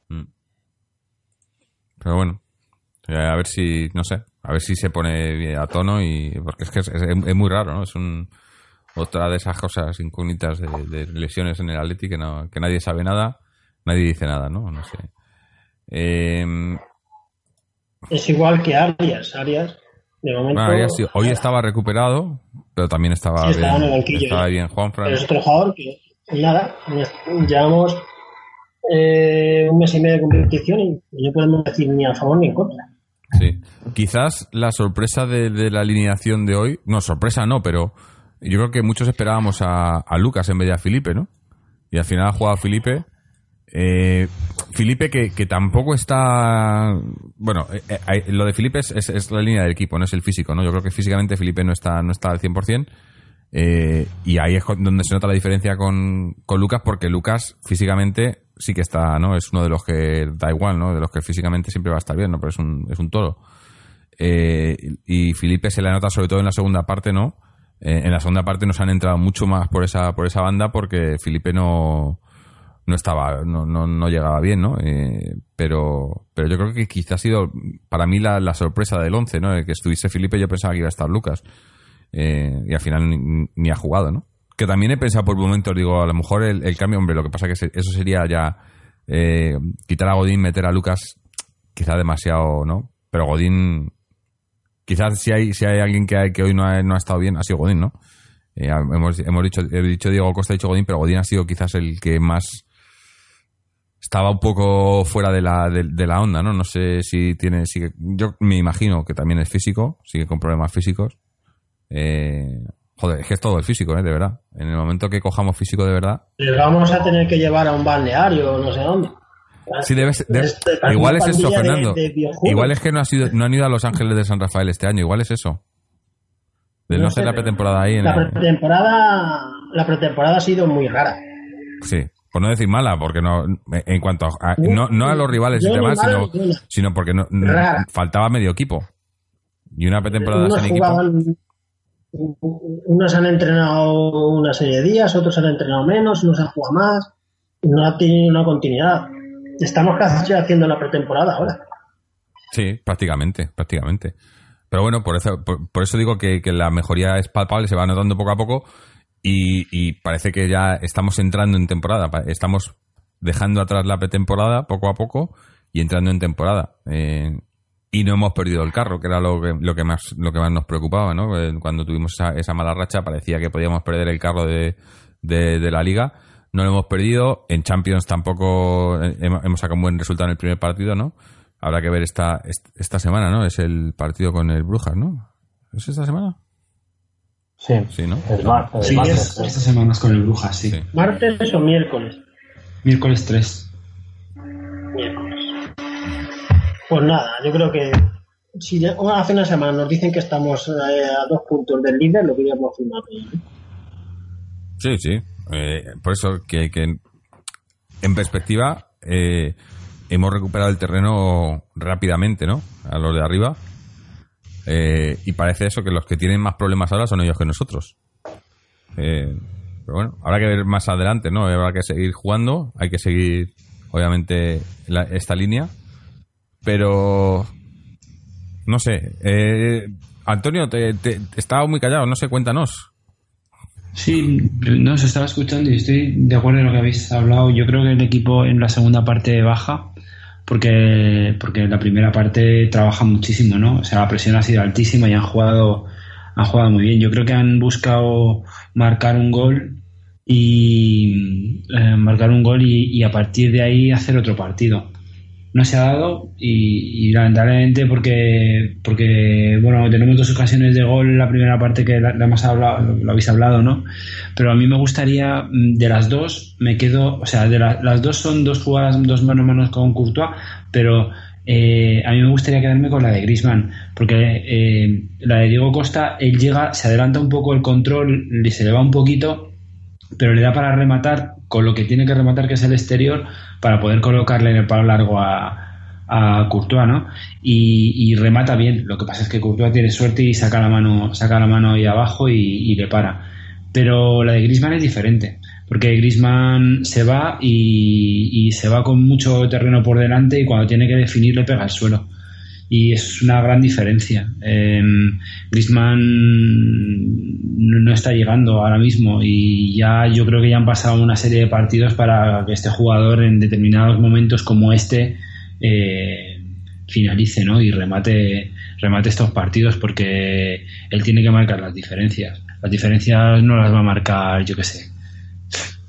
Mm. Pero bueno, eh, a ver si, no sé, a ver si se pone a tono y porque es que es, muy raro, ¿no? Es un, otra de esas cosas incógnitas de, lesiones en el Atleti que, no, que nadie sabe nada, nadie dice nada, ¿no? No sé. Em, es igual que Arias, Arias hoy estaba recuperado, pero también estaba, bien, estaba bien Juan Pero es otro jugador que, nada, llevamos eh, un mes y medio de competición y no podemos decir ni a favor ni en contra. Sí. Quizás la sorpresa de, la alineación de hoy, no, sorpresa no, pero yo creo que muchos esperábamos a, a Lucas en vez de a Felipe, ¿no? Y al final ha jugado Felipe eh, Felipe, que, tampoco está. Bueno, eh, eh, lo de Felipe es, la línea del equipo, no es el físico, ¿no? Yo creo que físicamente Felipe no está, no está al 100%. Eh, y ahí es donde se nota la diferencia con, Lucas, porque Lucas físicamente sí que está, ¿no? Es uno de los que da igual, ¿no? De los que físicamente siempre va a estar bien, ¿no? Pero es un, es un toro. y Felipe se le nota sobre todo en la segunda parte, ¿no? En la segunda parte nos han entrado mucho más por esa, por esa banda porque Felipe no no estaba, no, no, no llegaba bien, ¿no? Eh, pero, pero yo creo que quizá ha sido para mí la, sorpresa del 11, ¿no? El que estuviese Felipe, yo pensaba que iba a estar Lucas. Eh, y al final ni, ha jugado, ¿no? Que también he pensado por momentos, digo, a lo mejor el, cambio, hombre, lo que pasa que eso sería ya eh, quitar a Godín, meter a Lucas, quizá demasiado, ¿no? Pero Godín, quizás si hay, si hay alguien que, que hoy no ha, no ha estado bien, ha sido Godín, ¿no? hemos, hemos dicho, he dicho Diego Costa, ha dicho Godín, pero Godín ha sido quizás el que más estaba un poco fuera de la, de, la onda, ¿no? No sé si tiene, sigue, yo me imagino que también es físico, sigue con problemas físicos. Eh, joder, es que es todo el físico, ¿eh? De verdad. En el momento que cojamos físico de verdad. Le vamos a tener que llevar a un balneario, no sé dónde. Sí, debe ser, este, igual es eso, Fernando. igual es que no, ha sido, no han ido a Los Ángeles de San Rafael este año, igual es eso. De no, ser la pretemporada ahí. En la, pretemporada, la pretemporada ha sido muy rara. Sí, por no decir mala, porque no, en cuanto a, no, a los rivales y demás, sino, sino porque no, faltaba medio equipo. Y una pretemporada sin equipo. Unos han entrenado una serie de días, otros han entrenado menos, unos han jugado más, no ha tenido una continuidad. Estamos casi haciendo la pretemporada ahora. Sí, prácticamente, prácticamente. Pero bueno, por eso, por, eso digo que, que, la mejoría es palpable, se va notando poco a poco y, parece que ya estamos entrando en temporada. Estamos dejando atrás la pretemporada poco a poco y entrando en temporada. Eh, y no hemos perdido el carro, que era lo que, lo que más lo que más nos preocupaba, ¿no? Eh, cuando tuvimos esa, mala racha parecía que podíamos perder el carro de, de, la liga. No lo hemos perdido. En Champions tampoco eh, hemos, sacado un buen resultado en el primer partido, ¿no? Habrá que ver esta, esta semana, ¿no? Es el partido con el Brujas, ¿no? ¿Es esta semana? Sí, sí ¿no? El, sí, es, esta semana es con el Brujas, sí. ¿Martes o miércoles? Miércoles 3. Miércoles. Pues nada, yo creo que si hace una semana nos dicen que estamos eh, a dos puntos del líder, lo queríamos firmar. Sí, sí. Eh, por eso que, que en perspectiva eh, hemos recuperado el terreno rápidamente, ¿no? A los de arriba eh, y parece eso que los que tienen más problemas ahora son ellos que nosotros. Eh, pero bueno, habrá que ver más adelante, ¿no? Habrá que seguir jugando, hay que seguir, obviamente, esta línea. Pero, no sé, Antonio, te, te, estaba muy callado, no sé, cuéntanos. Sí, no os estaba escuchando y estoy de acuerdo en lo que habéis hablado. Yo creo que el equipo en la segunda parte baja porque, porque la primera parte trabaja muchísimo, ¿no? O sea, la presión ha sido altísima y han jugado, han jugado muy bien. Yo creo que han buscado marcar un gol y eh, marcar un gol y, a partir de ahí hacer otro partido no se ha dado y, lamentablemente porque porque bueno tenemos dos ocasiones de gol en la primera parte que hemos hablado lo habéis hablado no pero a mí me gustaría mm, de las dos me quedo o sea de las dos son dos jugadas dos manos a manos con Courtois pero eh, a mí me gustaría quedarme con la de Grisman porque eh, la de Diego Costa él llega se adelanta un poco el control se le va un poquito pero le da para rematar con lo que tiene que rematar, que es el exterior, para poder colocarle en el palo largo a, a Courtois, ¿no? Y, remata bien. Lo que pasa es que Courtois tiene suerte y saca la mano, saca la mano ahí abajo y, le para. Pero la de Grisman es diferente, porque Grisman se va y, y se va con mucho terreno por delante y cuando tiene que definir le pega al suelo y es una gran diferencia. Eh, no está llegando ahora mismo y ya yo creo que ya han pasado una serie de partidos para que este jugador en determinados momentos como este eh, finalice ¿no? y remate, remate estos partidos porque él tiene que marcar las diferencias. Las diferencias no las va a marcar, yo qué sé,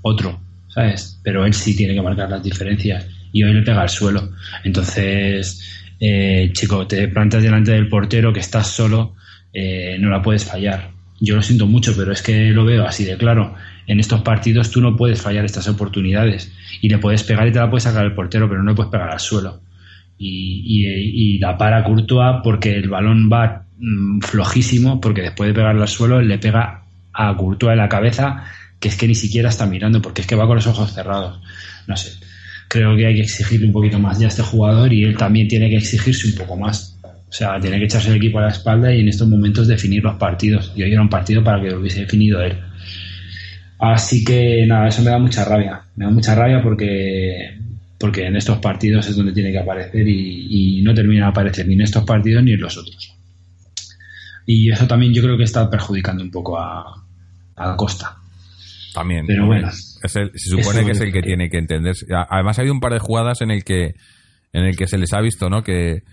otro, ¿sabes? Pero él sí tiene que marcar las diferencias y hoy le pega al suelo. Entonces, eh, chico, te plantas delante del portero que estás solo, eh, no la puedes fallar. Yo lo siento mucho, pero es que lo veo así de claro. En estos partidos tú no puedes fallar estas oportunidades y le puedes pegar y te la puedes sacar el portero, pero no le puedes pegar al suelo. Y, y, la para Courtois porque el balón va mm, flojísimo, porque después de pegarle al suelo le pega a Courtois en la cabeza, que es que ni siquiera está mirando, porque es que va con los ojos cerrados. No sé creo que hay que exigirle un poquito más ya a este jugador y él también tiene que exigirse un poco más. O sea, tiene que echarse el equipo a la espalda y en estos momentos definir los partidos. Y hoy era un partido para que lo hubiese definido él. Así que nada, eso me da mucha rabia. Me da mucha rabia porque, porque en estos partidos es donde tiene que aparecer y, no termina de aparecer ni en estos partidos ni en los otros. Y eso también yo creo que está perjudicando un poco a, a Costa. También. Pero bueno se supone que es el que tiene que entender. Además, ha habido un par de jugadas en el que en el que se les ha visto, ¿no? Que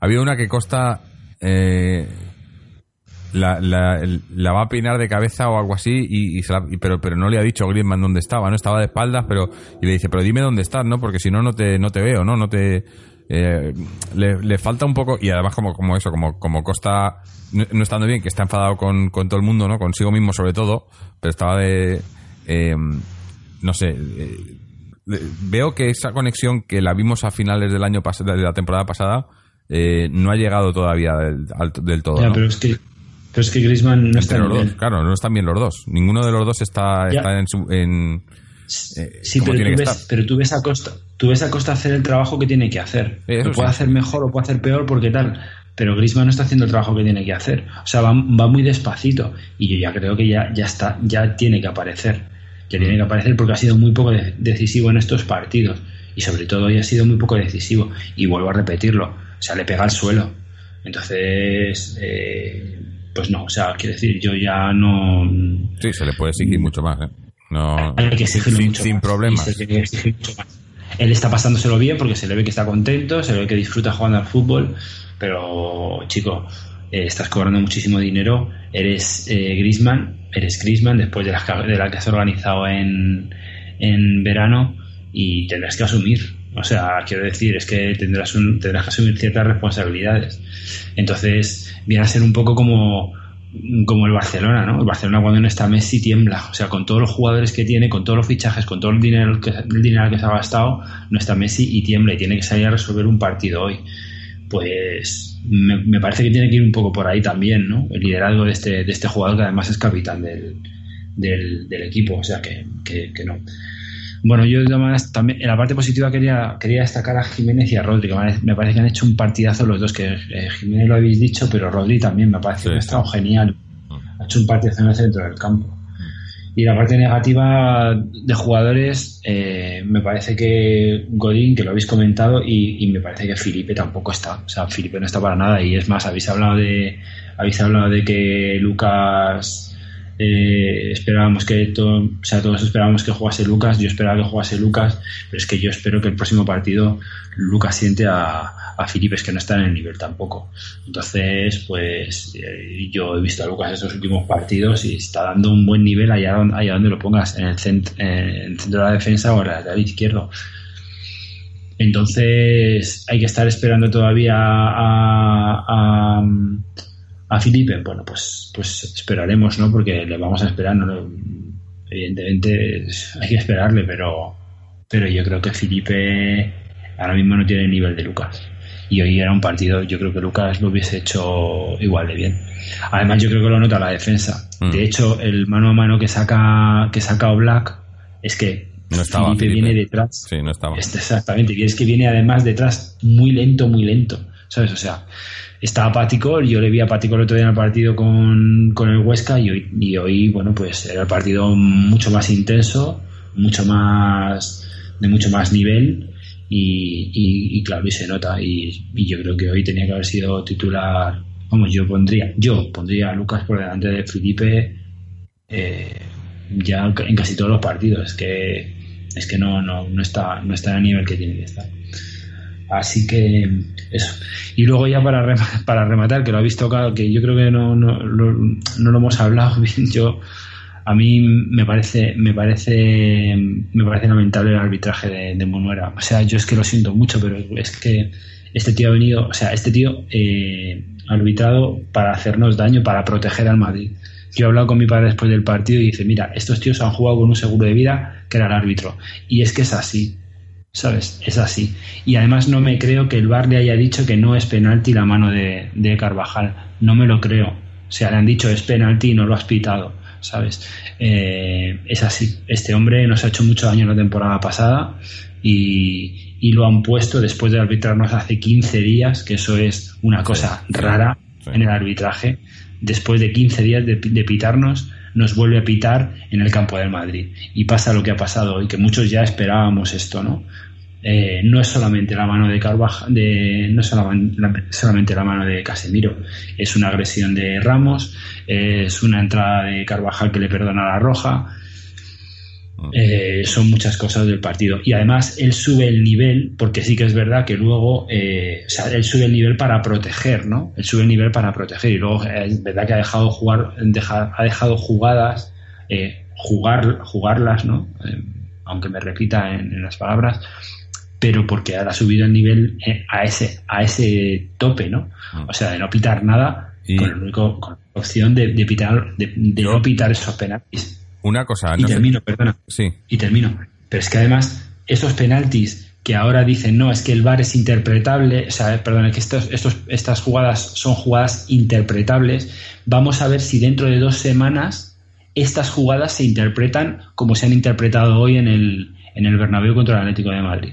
ha habido una que Costa eh, la, va a peinar de cabeza o algo así, y, pero, pero no le ha dicho Griezmann dónde estaba, ¿no? Estaba de espaldas, pero y le dice, pero dime dónde estás, ¿no? Porque si no, no te, no te veo, ¿no? No te... Eh, le, falta un poco, y además como, como eso, como, como Costa no, estando bien, que está enfadado con, con todo el mundo, ¿no? Consigo mismo sobre todo, pero estaba de... Eh, no sé, eh, veo que esa conexión que la vimos a finales del año pasado, de la temporada pasada, eh, no ha llegado todavía del, todo. pero es que pero es que Griezmann no está bien. Claro, no están bien los dos. Ninguno de los dos está, en su. En, eh, sí, pero tú, ves, pero tú, ves, a Costa, tú ves a Costa hacer el trabajo que tiene que hacer. lo puede hacer mejor o puede hacer peor porque tal. Pero Griezmann no está haciendo el trabajo que tiene que hacer. O sea, va, va muy despacito. Y yo ya creo que ya, ya está, ya tiene que aparecer que tiene que aparecer porque ha sido muy poco decisivo en estos partidos y sobre todo hoy ha sido muy poco decisivo y vuelvo a repetirlo, o sea, le pega al suelo. Entonces, eh, pues no, o sea, quiero decir, yo ya no... Sí, se le puede exigir mucho más, ¿eh? No, hay que exigirlo sin, mucho sin problemas. Él está pasándoselo bien porque se le ve que está contento, se le ve que disfruta jugando al fútbol, pero chico, eh, estás cobrando muchísimo dinero, eres eh, Grisman, eres Grisman después de la, de la que has organizado en, en verano y tendrás que asumir. O sea, quiero decir, es que tendrás, un, tendrás que asumir ciertas responsabilidades. Entonces, viene a ser un poco como, como el Barcelona, ¿no? El Barcelona cuando no está Messi tiembla. O sea, con todos los jugadores que tiene, con todos los fichajes, con todo el dinero que, el dinero que se ha gastado, no está Messi y tiembla y tiene que salir a resolver un partido hoy. Pues me, parece que tiene que ir un poco por ahí también, ¿no? El liderazgo de este, de este jugador que además es capitán del, del, equipo, o sea que, que, no. Bueno, yo también en la parte positiva quería, quería destacar a Jiménez y a Rodri, que me parece que han hecho un partidazo los dos, que eh, Jiménez lo habéis dicho, pero Rodri también me parece que ha estado genial. Ha hecho un partidazo en el centro del campo. Y la parte negativa de jugadores, eh, me parece que Godín, que lo habéis comentado, y, me parece que Felipe tampoco está. O sea, Felipe no está para nada. Y es más, habéis hablado de, habéis hablado de que Lucas eh, esperábamos que todo, o sea, todos esperábamos que jugase Lucas, yo esperaba que jugase Lucas, pero es que yo espero que el próximo partido Lucas siente a, a Felipe, es que no está en el nivel tampoco. Entonces, pues eh, yo he visto a Lucas estos últimos partidos y está dando un buen nivel allá donde, lo pongas, en el, centro, de la defensa o en el lateral izquierdo. Entonces hay que estar esperando todavía a, a Felipe. Bueno, pues, pues esperaremos, ¿no? Porque le vamos a esperar. ¿no? Evidentemente hay que esperarle, pero, pero yo creo que Felipe ahora mismo no tiene el nivel de Lucas. Y hoy era un partido, yo creo que Lucas lo hubiese hecho igual de bien. Además, yo creo que lo nota la defensa. Mm. De hecho, el mano a mano que saca, que saca Oblak es que No estaba Felipe Felipe. viene detrás. Sí, no estaba. Este, exactamente, y es que viene además detrás muy lento, muy lento, ¿sabes? O sea, está apático, yo le vi apático el otro día en el partido con, con el Huesca y hoy, y hoy, bueno, pues era el partido mucho más intenso, mucho más, de mucho más nivel y, y- claro, y se nota y, y yo creo que hoy tenía que haber sido titular, vamos, yo pondría, yo pondría a Lucas por delante de Felipe eh, ya en casi todos los partidos, es que es que no, no, no está no está al nivel que tiene que estar. Así que eso. Y luego ya para, rema- [laughs] para rematar, que lo habéis tocado, que yo creo que no, no, lo- no lo hemos hablado [laughs] bien, yo a mí me parece me parece me parece lamentable el arbitraje de, de Monuera. O sea, yo es que lo siento mucho, pero es que este tío ha venido, o sea, este tío eh, ha arbitrado para hacernos daño, para proteger al Madrid. Yo he hablado con mi padre después del partido y dice, mira, estos tíos han jugado con un seguro de vida que era el árbitro. Y es que es así, ¿sabes? Es así. Y además no me creo que el VAR le haya dicho que no es penalti la mano de, de Carvajal. No me lo creo. O sea, le han dicho es penalti y no lo has pitado, ¿sabes? Eh, es así. Este hombre nos ha hecho mucho daño la temporada pasada y, y lo han puesto después de arbitrarnos hace 15 días, que eso es una cosa rara en el arbitraje. Después de 15 días de, de pitarnos, nos vuelve a pitar en el campo del Madrid. Y pasa lo que ha pasado hoy, que muchos ya esperábamos esto, ¿no? Eh, no es solamente la mano de Carvajal, no es solamente la, solamente la mano de Casemiro, es una agresión de Ramos, es una entrada de Carvajal que le perdona la roja, eh, son muchas cosas del partido. Y además él sube el nivel, porque sí que es verdad que luego, eh, o sea, él sube el nivel para proteger, ¿no? Él sube el nivel para proteger y luego eh, es verdad que ha dejado jugar, deja- ha dejado jugadas, eh, jugar, jugarlas, ¿no? Eh, aunque me repita en, en las palabras, pero porque ha subido el nivel eh, a ese, a ese tope, ¿no? O sea, de no pitar nada, Y- con, la opción de, de pitar, de, de no pitar esos penaltis. Una cosa, Y sé- termino, perdona Sí, y termino. Pero es que además, esos penaltis que ahora dicen, no, es que el VAR es interpretable, o sea, perdón, que estos, estos, estas jugadas son jugadas interpretables, vamos a ver si dentro de dos semanas estas jugadas se interpretan como se han interpretado hoy en el, en el Bernabéu contra el Atlético de Madrid.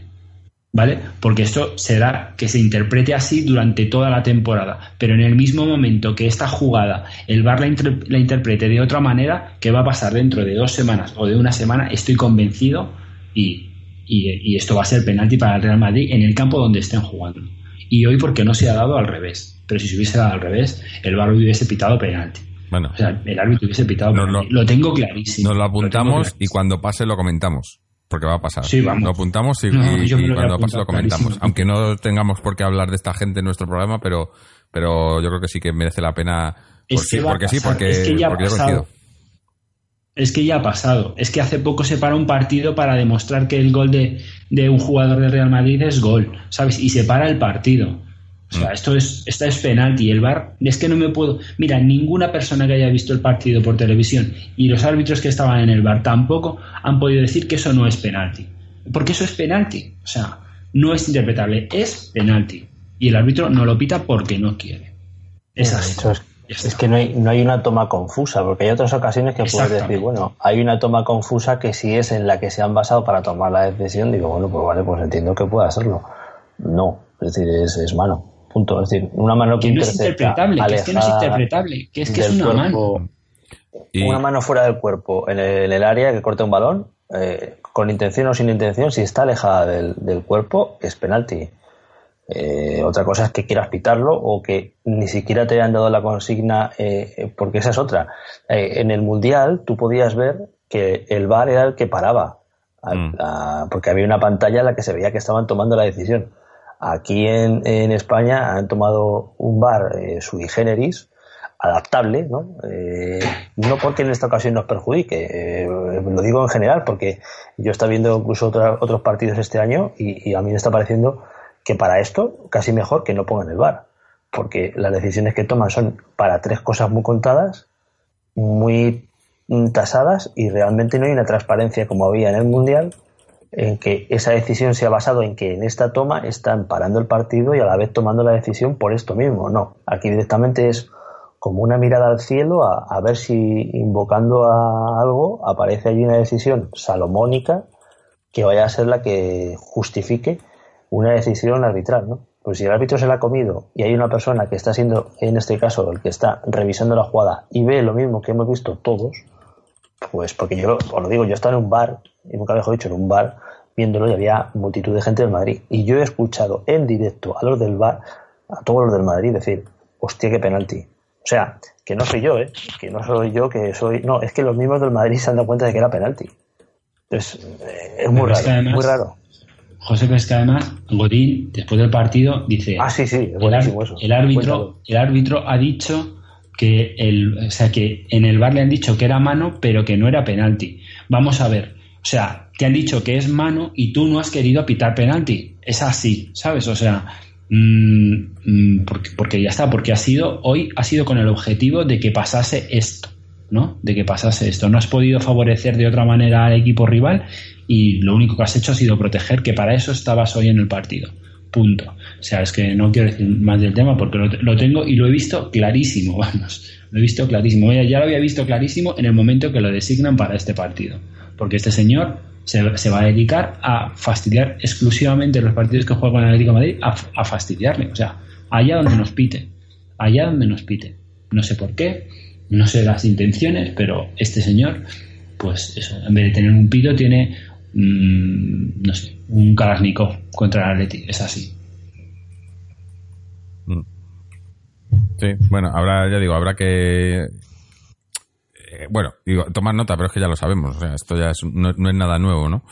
¿Vale? Porque esto será que se interprete así durante toda la temporada. Pero en el mismo momento que esta jugada el VAR la, inter- la interprete de otra manera, que va a pasar dentro de dos semanas o de una semana, estoy convencido y, y- y esto va a ser penalti para el Real Madrid en el campo donde estén jugando. Y hoy porque no se ha dado al revés. Pero si se hubiese dado al revés, el VAR hubiese pitado penalti. bueno, O sea, el árbitro hubiese pitado No, penalti. no. lo tengo clarísimo. nos lo apuntamos y clarísimo. cuando pase lo comentamos. Porque va a pasar. Sí, vamos. Lo apuntamos y, No, lo cuando pase apuntar, lo comentamos. clarísimo. Aunque no tengamos por qué hablar de esta gente en nuestro programa, pero, pero yo creo que sí que merece la pena. Es Porque, que va a porque sí, pasar, porque, es que ya ha porque pasado. Es que ya ha pasado. Es que hace poco se para un partido para demostrar que el gol de, de un jugador de Real Madrid es gol, ¿sabes? Y se para el partido. O sea, esto es, esto es penalti. El VAR, es que no me puedo. Mira, ninguna persona que haya visto el partido por televisión y los árbitros que estaban en el VAR tampoco han podido decir que eso no es penalti. Porque eso es penalti. O sea, no es interpretable, es penalti. Y el árbitro no lo pita porque no quiere. Es así. Es, que no hay, no hay una toma confusa, porque hay otras ocasiones que puedes decir, bueno, hay una toma confusa que si es en la que se han basado para tomar la decisión, digo, bueno, pues vale, pues entiendo que pueda hacerlo. No, es decir, es, es mano, punto. Es decir, una mano que, Que no es interpretable, que es que no es interpretable, que es que es una mano. Y, Una mano fuera del cuerpo, en el, en el área que corte un balón, eh, con intención o sin intención, si está alejada del, del cuerpo, es penalti. Eh, otra cosa es que quieras pitarlo o que ni siquiera te hayan dado la consigna, eh, porque esa es otra. Eh, en el Mundial tú podías ver que el VAR era el que paraba, mm. porque había una pantalla en la que se veía que estaban tomando la decisión. Aquí en, España han tomado un VAR sui generis, adaptable, ¿no? no porque en esta ocasión nos perjudique, lo digo en general, porque yo estaba viendo incluso otros partidos este año y, y a mí me está pareciendo que para esto casi mejor que no pongan el bar, porque las decisiones que toman son para tres cosas muy contadas, muy tasadas y realmente no hay una transparencia como había en el Mundial en que esa decisión se ha basado en que en esta toma están parando el partido y a la vez tomando la decisión por esto mismo. No, aquí directamente es como una mirada al cielo a, ver si invocando a algo aparece allí una decisión salomónica que vaya a ser la que justifique una decisión arbitral, ¿no? Pues si el árbitro se la ha comido y hay una persona que está siendo, en este caso, el que está revisando la jugada y ve lo mismo que hemos visto todos, pues porque yo os lo digo, yo estaba en un bar, y nunca mejor dicho, en un bar, viéndolo y había multitud de gente del Madrid. Y yo he escuchado en directo a los del bar, a todos los del Madrid, decir, hostia, qué penalti. O sea, que no soy yo, ¿eh? Que no soy yo, que soy... No, es que los mismos del Madrid se han dado cuenta de que era penalti. Entonces, eh, es muy raro, muy raro. José, pero que además Godín, después del partido, dice: Ah, sí, sí, el, árbitro, el árbitro ha dicho que, el, o sea, que en el bar le han dicho que era mano, pero que no era penalti. Vamos a ver, o sea, te han dicho que es mano y tú no has querido pitar penalti. Es así, ¿sabes? O sea, mm, mm, porque, porque ya está, porque ha sido, hoy ha sido con el objetivo de que pasase esto. ¿no? De que pasase esto. No has podido favorecer de otra manera al equipo rival y lo único que has hecho ha sido proteger, que para eso estabas hoy en el partido. Punto. O sea, es que no quiero decir más del tema porque lo, tengo y lo he visto clarísimo, [laughs] vamos. Lo he visto clarísimo. Ya lo había visto clarísimo en el momento que lo designan para este partido. Porque este señor se, va a dedicar a fastidiar exclusivamente los partidos que juega con el Atlético Madrid, a, a fastidiarle. O sea, allá donde nos pite. Allá donde nos pite. No sé por qué, no sé las intenciones, pero este señor, pues eso, en vez de tener un pito, tiene Mm, no sé, un Kalashnikov contra el Atleti, es así. Mm. Sí, bueno, habrá, ya digo, habrá que. Eh, bueno, digo, tomar nota, pero es que ya lo sabemos, o sea, esto ya no, es nada nuevo, ¿no?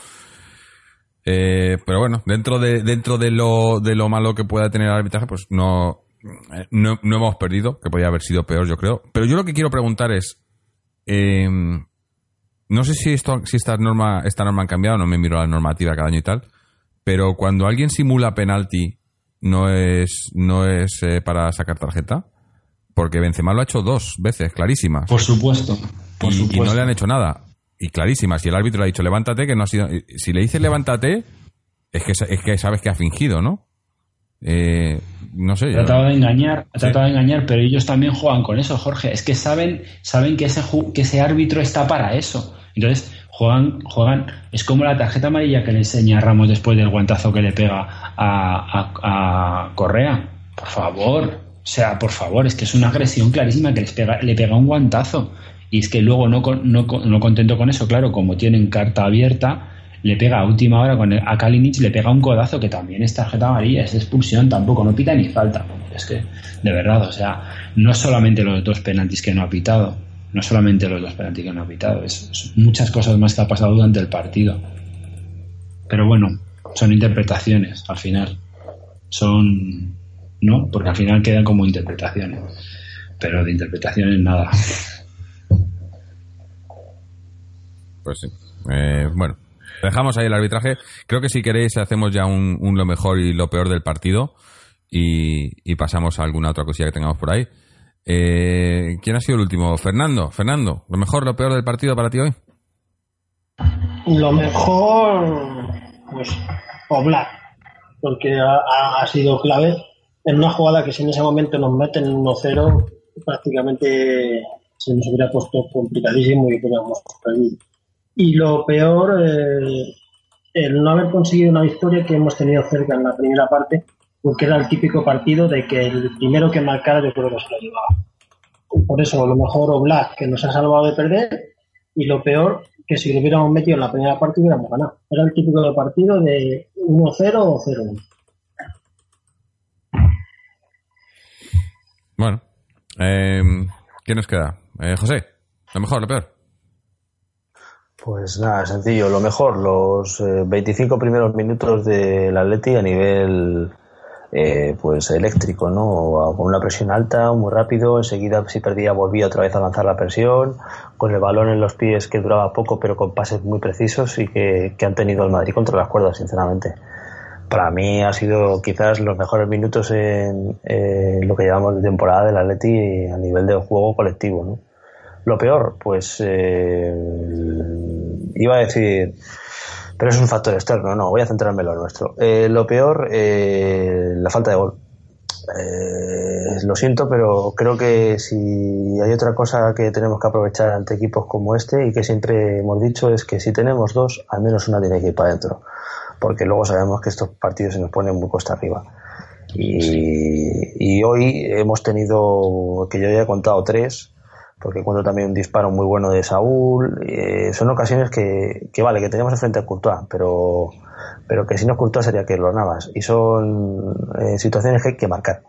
Eh, pero bueno, dentro de dentro de lo, de lo malo que pueda tener el arbitraje, pues no, no, hemos perdido, que podría haber sido peor, yo creo. Pero yo lo que quiero preguntar es, eh, no sé si esto, si esta norma, esta norma han cambiado, no me miro la normativa cada año y tal, pero cuando alguien simula penalti, no es, no es eh, para sacar tarjeta, porque Benzema lo ha hecho dos veces, clarísimas. Por supuesto. Por y, supuesto. y no le han hecho nada. Y clarísimas. Y el árbitro le ha dicho levántate, que no ha sido. Si le dices levántate, es que, es que sabes que ha fingido, ¿no? Eh, no sé. Ha tratado de engañar, ha tratado de engañar, pero ellos también juegan con eso, Jorge. Es que saben, saben que ese, que ese árbitro está para eso. Entonces, juegan, juegan, es como la tarjeta amarilla que le enseña Ramos después del guantazo que le pega a, Correa. Por favor, o sea, por favor, es que es una agresión clarísima que les pega, le pega un guantazo. Y es que luego, no, no, no contento con eso, claro, como tienen carta abierta, le pega a última hora con a Kalinic, le pega un codazo que también es tarjeta amarilla, es expulsión, tampoco, no pita ni falta. Es que, de verdad, o sea, no solamente los dos penaltis que no ha pitado, no solamente los dos penaltis que no ha pitado, es, muchas cosas más que ha pasado durante el partido. Pero bueno, son interpretaciones al final. Son. ¿No? Porque al final quedan como interpretaciones. Pero de interpretaciones nada. Pues sí. Eh, bueno, dejamos ahí el arbitraje. Creo que si queréis hacemos ya un, lo mejor y lo peor del partido y, pasamos a alguna otra cosilla que tengamos por ahí. Eh, ¿Quién ha sido el último? Fernando. Fernando, ¿lo mejor, lo peor del partido para ti hoy? Lo mejor, pues, Oblak, porque ha, sido clave en una jugada que si en ese momento nos meten 1-0, prácticamente se nos hubiera puesto complicadísimo y hubiéramos perdido. Y lo peor, eh, el no haber conseguido una victoria que hemos tenido cerca en la primera parte, porque era el típico partido de que el primero que marcara yo creo que se lo llevaba. Por eso, lo mejor Oblak, que nos ha salvado de perder, y lo peor, que si lo hubiéramos metido en la primera parte hubiéramos ganado. Era el típico partido de 1-0 o 0-1. Bueno, eh, ¿qué nos queda? Eh, José, lo mejor, lo peor. Pues nada, sencillo. Lo mejor, los 25 eh, primeros minutos del Atleti a nivel eh, pues eléctrico, ¿no? Con una presión alta, muy rápido, enseguida si perdía volvía otra vez a lanzar la presión, con el balón en los pies que duraba poco pero con pases muy precisos y que, han tenido el Madrid contra las cuerdas, sinceramente. Para mí ha sido quizás los mejores minutos en lo que llevamos de temporada del Atleti a nivel de juego colectivo, ¿no? Lo peor, pues eh, iba a decir pero es un factor externo, no, voy a centrarme en lo nuestro. Eh, lo peor, eh, la falta de gol. Eh, lo siento, pero creo que si hay otra cosa que tenemos que aprovechar ante equipos como este y que siempre hemos dicho es que si tenemos dos, al menos una tiene que ir para adentro, porque luego sabemos que estos partidos se nos ponen muy costa arriba. Y, y hoy hemos tenido, que yo ya he contado tres, porque encuentro también un disparo muy bueno de Saúl. Eh, son ocasiones que, que, vale, que tenemos enfrente a Courtois, pero, pero que si no Courtois sería que lo Navas. Y son eh, situaciones que hay que marcar.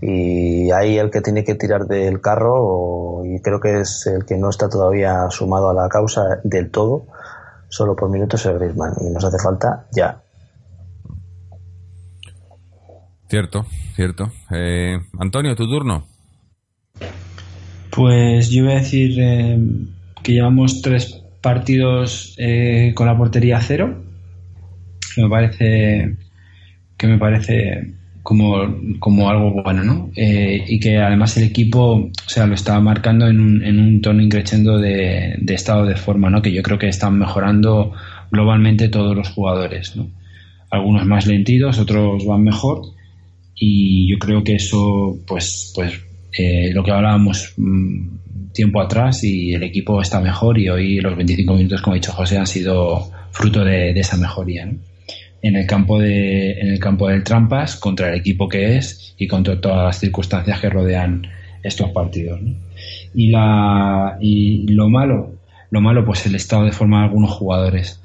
Y ahí el que tiene que tirar del carro, y creo que es el que no está todavía sumado a la causa del todo, solo por minutos es Griezmann. Y nos hace falta ya. Cierto, cierto. Eh, Antonio, tu turno. Pues yo voy a decir eh, que llevamos tres partidos eh, con la portería cero. Que me parece que me parece como, como algo bueno, ¿no? Eh, y que además el equipo, o sea, lo está marcando en un, en un tono increciendo de, de, estado de forma, ¿no? Que yo creo que están mejorando globalmente todos los jugadores, ¿no? Algunos más lentidos, otros van mejor y yo creo que eso, pues, pues eh, lo que hablábamos mm, tiempo atrás y el equipo está mejor y hoy los 25 minutos, como ha dicho José, han sido fruto de, esa mejoría. En el campo de, en el campo del Trampas, contra el equipo que es y contra todas las circunstancias que rodean estos partidos. Y la y lo malo, lo malo pues el estado de forma de algunos jugadores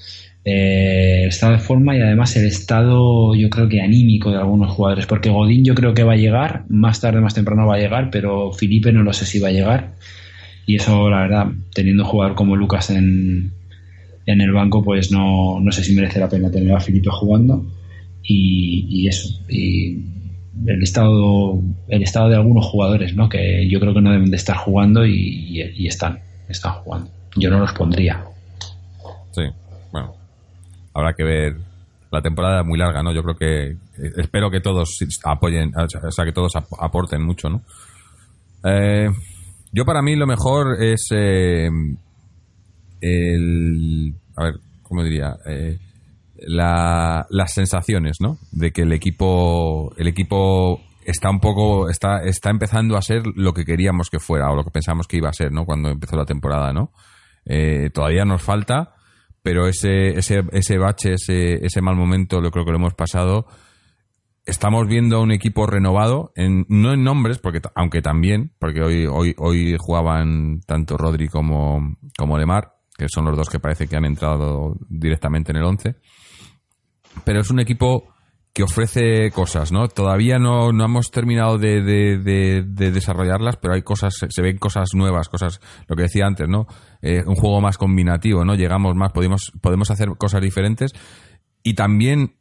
eh, el estado de forma y además el estado, yo creo que anímico de algunos jugadores, porque Godín yo creo que va a llegar, más tarde, más temprano va a llegar, pero Felipe no lo sé si va a llegar. Y eso, la verdad, teniendo un jugador como Lucas en, en el banco, pues no, no sé si merece la pena tener a Felipe jugando. Y, eso, y el estado, el estado de algunos jugadores, ¿no? Que yo creo que no deben de estar jugando y, y están, están jugando. Yo no los pondría. Sí, bueno, habrá que ver la temporada muy larga, ¿no? Yo creo que eh, espero que todos apoyen, o sea, que todos aporten mucho, ¿no? Eh, yo para mí lo mejor es eh, el, a ver, ¿cómo diría? las sensaciones, ¿no? De que el equipo, el equipo está un poco, está, está empezando a ser lo que queríamos que fuera o lo que pensamos que iba a ser, ¿no? Cuando empezó la temporada, ¿no? todavía nos falta, pero ese, ese, ese bache, ese, ese mal momento, lo creo que lo hemos pasado. Estamos viendo un equipo renovado, en, no en nombres, porque aunque también, porque hoy, hoy, hoy jugaban tanto Rodri como, como Lemar, que son los dos que parece que han entrado directamente en el 11. Pero es un equipo que ofrece cosas, ¿no? Todavía no, no hemos terminado de, de, desarrollarlas, pero hay cosas, se ven cosas nuevas, cosas, lo que decía antes, ¿no? Eh, un juego más combinativo, ¿no? Llegamos más, podemos, podemos hacer cosas diferentes y también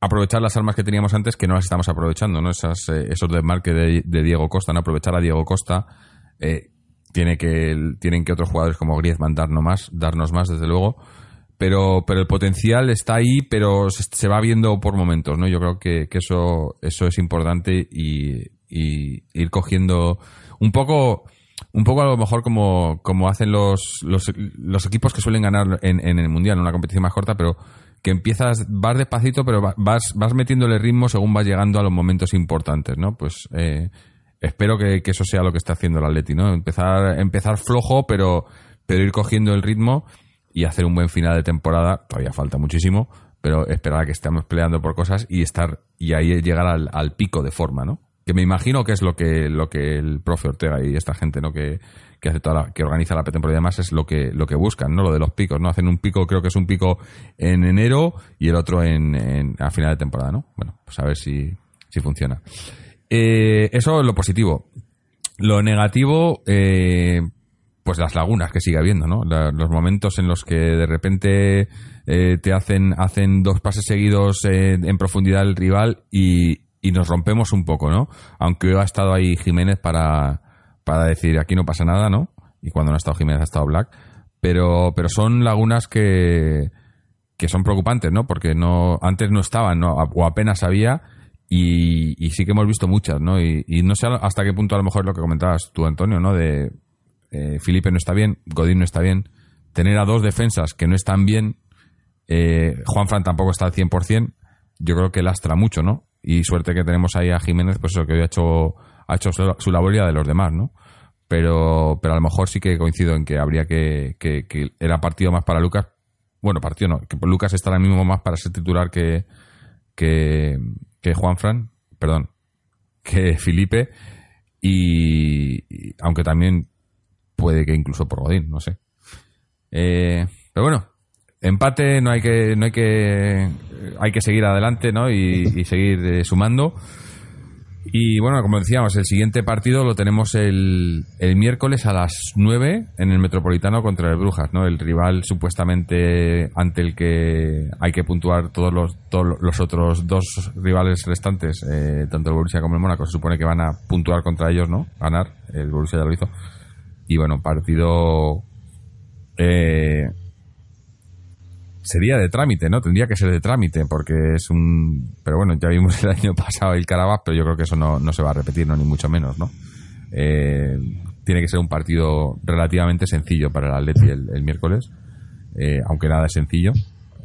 aprovechar las armas que teníamos antes que no las estamos aprovechando, ¿no? Esas, eh, esos desmarques de, de Diego Costa, ¿no? Aprovechar a Diego Costa, eh, tiene que, tienen que otros jugadores como Griezmann darnos más, darnos más, desde luego pero, pero el potencial está ahí, pero se, va viendo por momentos, ¿no? Yo creo que, eso, eso es importante y, y, ir cogiendo un poco, un poco a lo mejor como, como hacen los, los, los equipos que suelen ganar en, en el Mundial, en una competición más corta, pero que empiezas, vas despacito, pero vas, vas metiéndole ritmo según vas llegando a los momentos importantes, ¿no? Pues eh, espero que, que, eso sea lo que está haciendo el Atleti, ¿no? Empezar, empezar flojo, pero, pero ir cogiendo el ritmo y hacer un buen final de temporada. Todavía falta muchísimo, pero esperar a que estemos peleando por cosas y estar y ahí llegar al, pico de forma, ¿no? Que me imagino que es lo que lo que el profe Ortega y esta gente, ¿no? Que, que hace toda que organiza la pretemporada y demás es lo que lo que buscan, ¿no? Lo de los picos, ¿no? Hacen un pico, creo que es un pico en enero y el otro en, a final de temporada, ¿no? Bueno, pues a ver si, si funciona. Eh, eso es lo positivo. lo negativo, eh, pues las lagunas que sigue habiendo, ¿no? Los momentos en los que de repente eh, te hacen, hacen dos pases seguidos eh, en profundidad el rival y, y nos rompemos un poco, ¿no? Aunque ha estado ahí Jiménez para, para decir aquí no pasa nada, ¿no? Y cuando no ha estado Jiménez ha estado Black. Pero, pero son lagunas que, que son preocupantes, ¿no? Porque no antes no estaban, ¿no? o apenas había y, y sí que hemos visto muchas, ¿no? Y, y no sé hasta qué punto a lo mejor lo que comentabas tú, Antonio, ¿no? De eh, Felipe no está bien, Godín no está bien, tener a dos defensas que no están bien, eh, Juan Fran tampoco está al 100%, yo creo que lastra mucho, ¿no? Y suerte que tenemos ahí a Jiménez, pues eso que hoy ha hecho, ha hecho su, labor y la de los demás, ¿no? Pero, pero a lo mejor sí que coincido en que habría que, que, era partido más para Lucas. Bueno, partido no, que Lucas está ahora mismo más para ser titular que, que, Juan Fran, perdón, que Felipe. Y aunque también puede que incluso por Godín, no sé. Eh, pero bueno, empate, no hay que, no hay que, hay que seguir adelante, ¿no? Y, seguir eh, sumando. Y bueno, como decíamos, el siguiente partido lo tenemos el, el miércoles a las 9 en el Metropolitano contra el Brujas, ¿no? El rival supuestamente ante el que hay que puntuar todos los, todos los otros dos rivales restantes, eh, tanto el Borussia como el Mónaco, se supone que van a puntuar contra ellos, ¿no? Ganar, el Borussia ya lo hizo. Y bueno, partido eh, sería de trámite, ¿no? Tendría que ser de trámite porque es un... Pero bueno, ya vimos [laughs] el año pasado el Carabas, pero yo creo que eso no, no se va a repetir. Ni mucho menos, ¿no? Eh, tiene que ser un partido relativamente sencillo para el Atleti el, miércoles, eh, aunque nada es sencillo.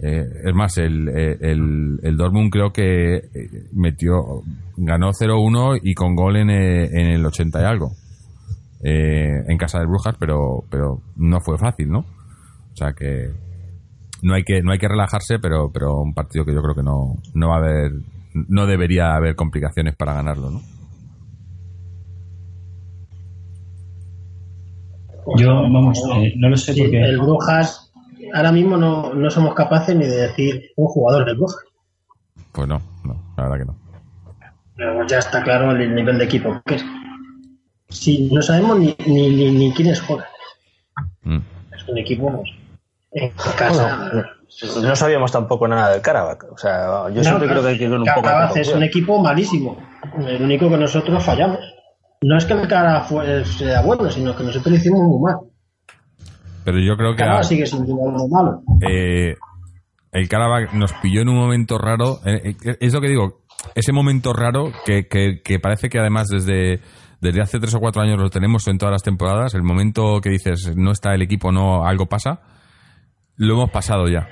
Eh, es más, el, el, el Dortmund creo que metió, ganó 0-1 y con gol en, en el 80 y algo. Eh, en casa de Brujas, pero, pero no fue fácil, ¿no? O sea que no hay que no hay que relajarse, pero pero un partido que yo creo que no no va a haber no debería haber complicaciones para ganarlo, ¿no? Yo, vamos, eh, no lo sé Sí, porque... el Brujas, ahora mismo no, no somos capaces ni de decir un jugador del Brujas. Pues no, no, la verdad que no. Pero ya está claro el nivel de equipo que es. Sí, no sabemos ni, ni, ni, ni quiénes juegan. Mm. Es un equipo pues, en casa. Bueno, no, no sabíamos tampoco nada del Karabakh. O sea, yo siempre No, creo que hay que ir un poco Carabas con es un equipo malísimo. El único que nosotros fallamos. No es que el cara fue, sea bueno, sino que nosotros lo hicimos muy mal. Pero yo creo que Carabas sigue sin lo malo. eh, el Karabakh nos pilló en un momento raro. eh, eh, es lo que digo, ese momento raro que, que, que parece que además desde, desde hace tres o cuatro años lo tenemos en todas las temporadas. El momento que dices no está el equipo, no algo pasa, lo hemos pasado ya.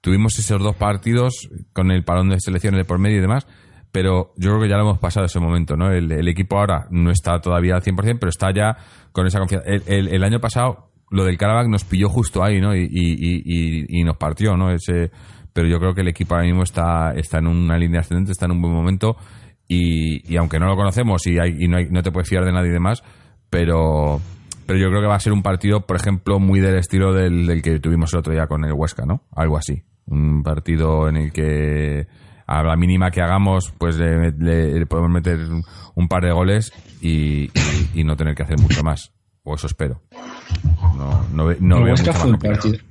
Tuvimos esos dos partidos con el parón de selecciones de por medio y demás, pero yo creo que ya lo hemos pasado ese momento, ¿no? El, el equipo ahora no está todavía al 100%, pero está ya con esa confianza. El, el- el año pasado, lo del Karabakh nos pilló justo ahí, ¿no? Y, y- y- y- nos partió, ¿no? Ese, pero yo creo que el equipo ahora mismo está, está en una línea ascendente, está en un buen momento y, y aunque no lo conocemos y, hay, y no, hay- no te puedes fiar de nadie demás, pero, pero yo creo que va a ser un partido, por ejemplo, muy del estilo del, del que tuvimos el otro día con el Huesca, ¿no? Algo así. Un partido en el que a la mínima que hagamos, pues le, le- le podemos meter un par de goles y, y- y no tener que hacer mucho más. O eso espero. No, no, no el, veo mucho fue más complicado. partido,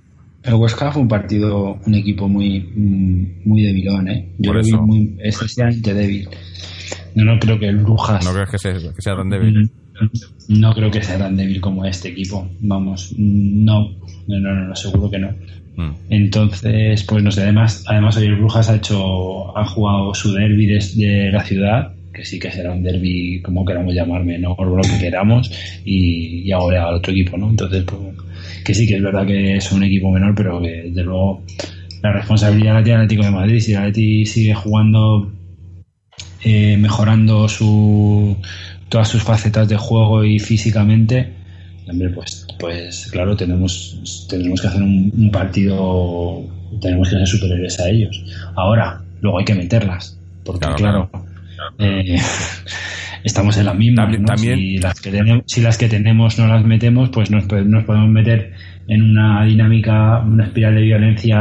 el Huesca fue un partido, un equipo muy mm, muy debilón, ¿eh? Yo lo vi muy excesivamente débil. No, no creo que el Brujas... ¿No crees que sea, que sea tan débil? Mm, No creo que sea tan débil como este equipo. Vamos, mm, no, no, no, no, seguro que no. Mm. Entonces, pues no sé, además, además hoy el Brujas ha hecho, ha jugado su derby de la ciudad, que sí que será un derby, como queramos llamarme, no por lo que queramos, y, y ahora al otro equipo, ¿no? Entonces, pues, que sí que es verdad que es un equipo menor, pero que desde luego la responsabilidad la tiene Atlético de Madrid. Si el Atleti sigue jugando, eh, mejorando su todas sus facetas de juego y físicamente, hombre, pues, pues claro, tenemos, tendremos que hacer un, un partido, tenemos que ser superiores a ellos. Ahora, luego hay que meterlas, porque Claro, claro, eh, [laughs] estamos en la misma. También- ¿no? también- Si, las que tenemos, si las que tenemos no las metemos, pues nos, nos podemos meter en una dinámica, una espiral de violencia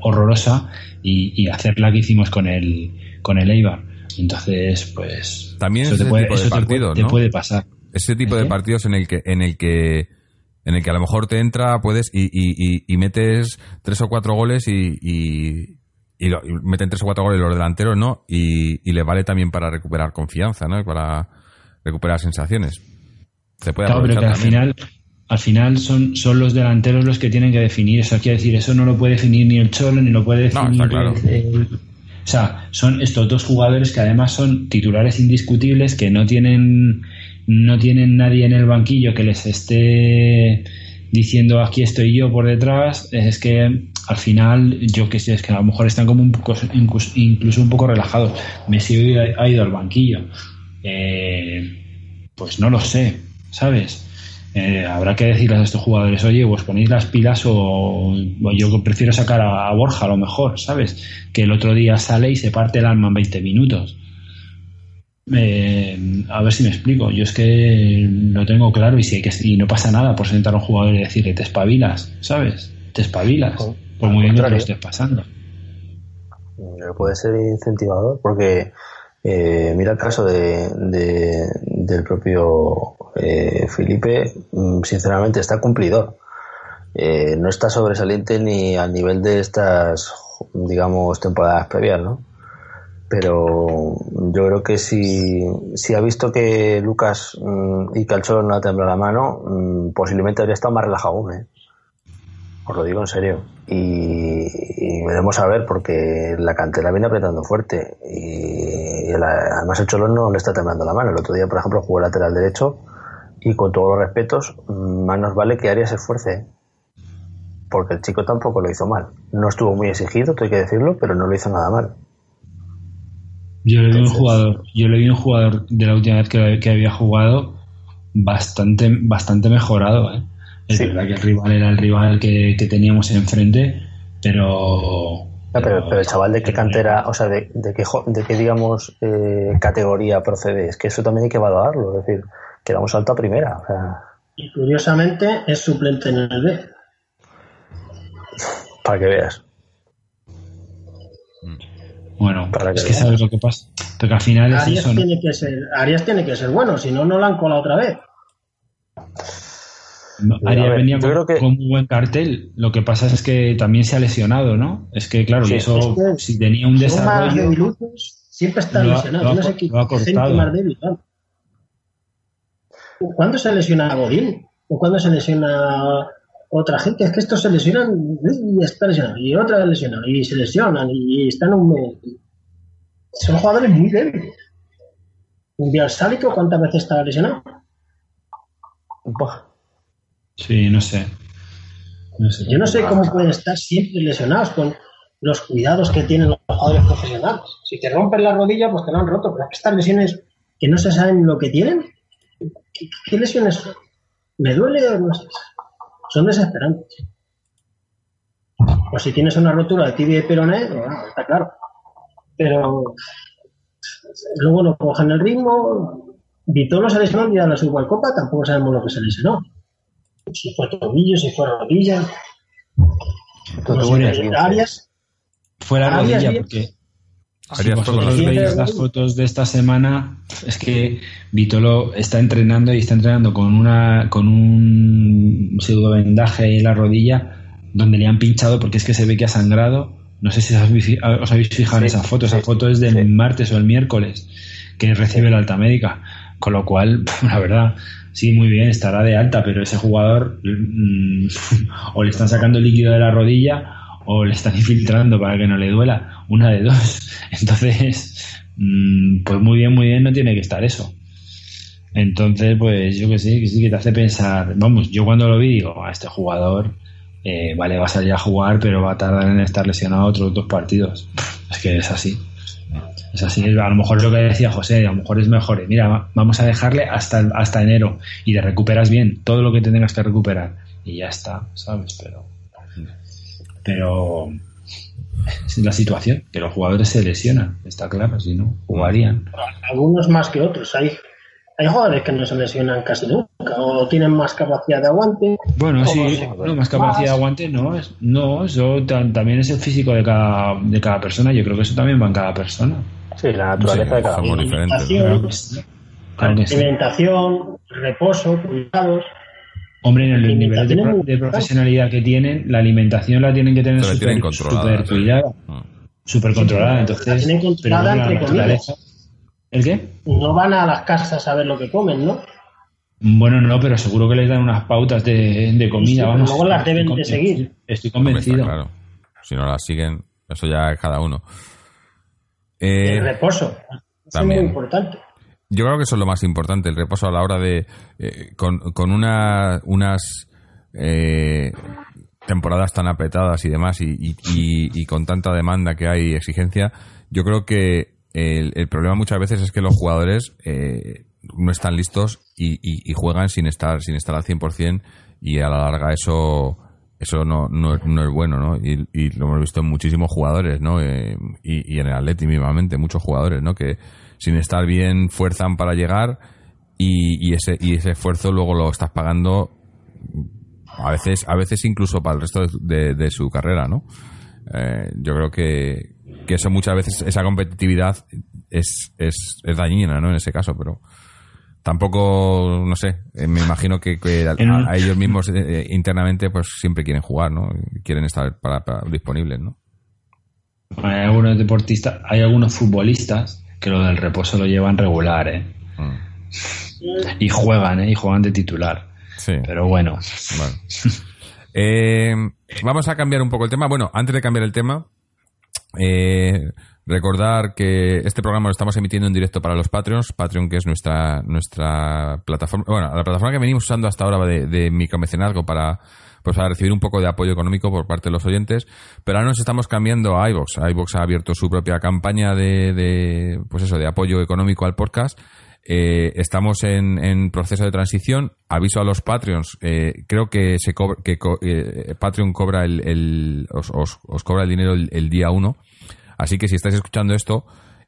horrorosa y, y hacer la que hicimos con el, con el Eibar. Entonces, pues También eso es te puede, tipo de eso te puede- pasar. ese tipo de partidos en el que, en el que, en el que a lo mejor te entra, puedes y, y, y, metes tres o cuatro goles y, y, y meten tres o cuatro goles los delanteros, ¿no? Y, y le vale también para recuperar confianza, ¿no? Para recuperar sensaciones. Se puede claro, pero que al final, al final son, son los delanteros los que tienen que definir. Eso quiere decir, eso no lo puede definir ni el Cholo ni lo puede definir el, o sea, son estos dos jugadores que además son titulares indiscutibles, que no tienen, no tienen nadie en el banquillo que les esté diciendo aquí estoy yo por detrás. Es que al final, yo que sé, es que a lo mejor están como un poco, incluso un poco relajados. Messi ha ido al banquillo. Eh, pues no lo sé, ¿sabes? Eh, habrá que decirles a estos jugadores, oye, pues ponéis las pilas o, yo prefiero sacar a, Borja a lo mejor, ¿sabes? Que el otro día sale y se parte el alma en 20 minutos. Eh, a ver si me explico. Yo es que lo tengo claro y, si que, y no pasa nada por sentar a un jugador y decirle, te espabilas, ¿sabes? Te espabilas, por muy bien que lo estés pasando. Puede ser incentivador porque eh, mira el caso de, del propio eh, Felipe, mm, sinceramente está cumplidor. Eh, no está sobresaliente ni al nivel de estas, digamos, temporadas previas, ¿no? Pero yo creo que si, si ha visto que Lucas mm, y Calchón no ha temblado la mano, mm, posiblemente habría estado más relajado aún, ¿eh? Os lo digo en serio. Y, veremos a ver, porque la cantera viene apretando fuerte. Y además el Cholo no le está temblando la mano. El otro día, por ejemplo, jugó lateral derecho y con todos los respetos, más nos vale que Arias se esfuerce. Porque el chico tampoco lo hizo mal. No estuvo muy exigido, tengo que decirlo, pero no lo hizo nada mal. Yo le vi un jugador, yo le vi un jugador de la última vez que, había jugado bastante, bastante mejorado, ¿eh? Es verdad que el rival era el rival que, teníamos enfrente, pero pero, el chaval de qué cantera, o sea, de, de qué, de qué digamos, eh, categoría procede, es que eso también hay que valorarlo. Es decir, que un salto a primera. Y curiosamente es suplente en el B. Para que veas. Bueno, Para que es que sabes lo que pasa. Porque al final Arias, tiene que ser, Arias tiene que ser bueno, si no, no la han colado otra vez. Arias venía con, un buen cartel. Lo que pasa es que también se ha lesionado, ¿no? Es que, claro, eso, si tenía un desarrollo. siempre está lesionado. no sé qué, más débil, ¿Cuándo se lesiona Godín? ¿O cuándo se lesiona otra gente? Es que estos se lesionan y está lesionado. Y otra lesiona. Y se lesionan y están un Son jugadores muy débiles. Un día sálico, ¿cuántas veces estaba lesionado? Sí, no sé. Yo no sé cómo pueden estar siempre lesionados con los cuidados que tienen los jugadores profesionales. Si te rompen la rodilla, pues te lo han roto, pero estas lesiones que no se saben lo que tienen, ¿Qué, lesiones ¿Me duele o no? Son desesperantes. Pues si tienes una rotura de tibia y peroné, está claro. Pero luego no cogen el ritmo. Vitolo se lesionó y a la Supercopa tampoco sabemos lo que se lesionó. Si fue tobillo, si fue rodilla. Arias, fue la rodilla, porque si vosotros veis las fotos de esta semana, es que Vitolo está entrenando y está entrenando con una con un pseudo vendaje en la rodilla donde le han pinchado porque es que se ve que ha sangrado. No sé si os habéis fijado en esa foto. Esa foto es del martes o el miércoles que recibe la alta médica. Con lo cual, [laughs] la verdad, sí, muy bien, estará de alta, pero ese jugador mm, [laughs] o le están sacando líquido de la rodilla o le están [laughs] infiltrando para que no le duela, una de dos. [laughs] Entonces, mm, pues muy bien, muy bien, no tiene que estar eso. Entonces, pues yo que sé, que sí que te hace pensar, vamos, yo cuando lo vi digo, a este jugador, eh, vale, va a salir a jugar, pero va a tardar en estar lesionado otros dos partidos. Es que es así. Es así, a lo mejor lo que decía José, a lo mejor es mejor, mira, vamos a dejarle hasta, hasta enero y te recuperas bien todo lo que te tengas que recuperar y ya está, ¿sabes? Pero pero es la situación, que los jugadores se lesionan, está claro, si no, jugarían. Algunos más que otros, hay, hay jugadores que no se lesionan casi nunca, o tienen más capacidad de aguante. Bueno, sí, no, más capacidad de aguante no, es, no, eso también es el físico de cada, de cada persona, yo creo que eso también va en cada persona. Sí, la naturaleza de cada uno. Alimentación, reposo, cuidados. Hombre, en el nivel de, profesionalidad que tienen, la alimentación la tienen que tener súper cuidada. Súper controlada. Entonces, la tienen controlada entre comillas. ¿El qué? No van a las casas a ver lo que comen, ¿no? Bueno, no, pero seguro que les dan unas pautas de, comida. vamos, luego las deben de seguir. Estoy convencido. claro. Si no las siguen, eso ya es cada uno. El reposo. es muy importante. Yo creo que eso es lo más importante, el reposo a la hora de. Eh, con, con una, unas eh, temporadas tan apretadas y demás, y, y, con tanta demanda que hay y exigencia, yo creo que el, el, problema muchas veces es que los jugadores eh, no están listos y, y, juegan sin estar, sin estar al 100% y a la larga eso eso no, no, no es bueno, ¿no? Y, y, lo hemos visto en muchísimos jugadores, ¿no? y, y en el Atleti mismamente, muchos jugadores, ¿no? Que sin estar bien fuerzan para llegar y, ese, y ese esfuerzo luego lo estás pagando a veces, a veces incluso para el resto de, su carrera, ¿no? Eh, yo creo que, que, eso muchas veces, esa competitividad es, es, es, dañina, ¿no? En ese caso, pero tampoco, no sé, eh, me imagino que, a, ellos mismos eh, internamente pues siempre quieren jugar, ¿no? Quieren estar para, disponibles, ¿no? Hay algunos deportistas, hay algunos futbolistas que lo del reposo lo llevan regular, ¿eh? Mm. Y juegan, ¿eh? Y juegan de titular. Sí. Pero bueno. [laughs] Eh, vamos a cambiar un poco el tema. Bueno, antes de cambiar el tema, eh, recordar que este programa lo estamos emitiendo en directo para los Patreons. Patreon, que es nuestra, nuestra plataforma, bueno, la plataforma que venimos usando hasta ahora de, de micromecenazgo para pues a recibir un poco de apoyo económico por parte de los oyentes. Pero ahora nos estamos cambiando a iVox. iVox ha abierto su propia campaña de, pues eso, de apoyo económico al podcast. Eh, estamos en, proceso de transición. Aviso a los Patreons. Eh, creo que se que eh, Patreon cobra el, os, cobra el dinero el, día 1. Así que si estáis escuchando esto,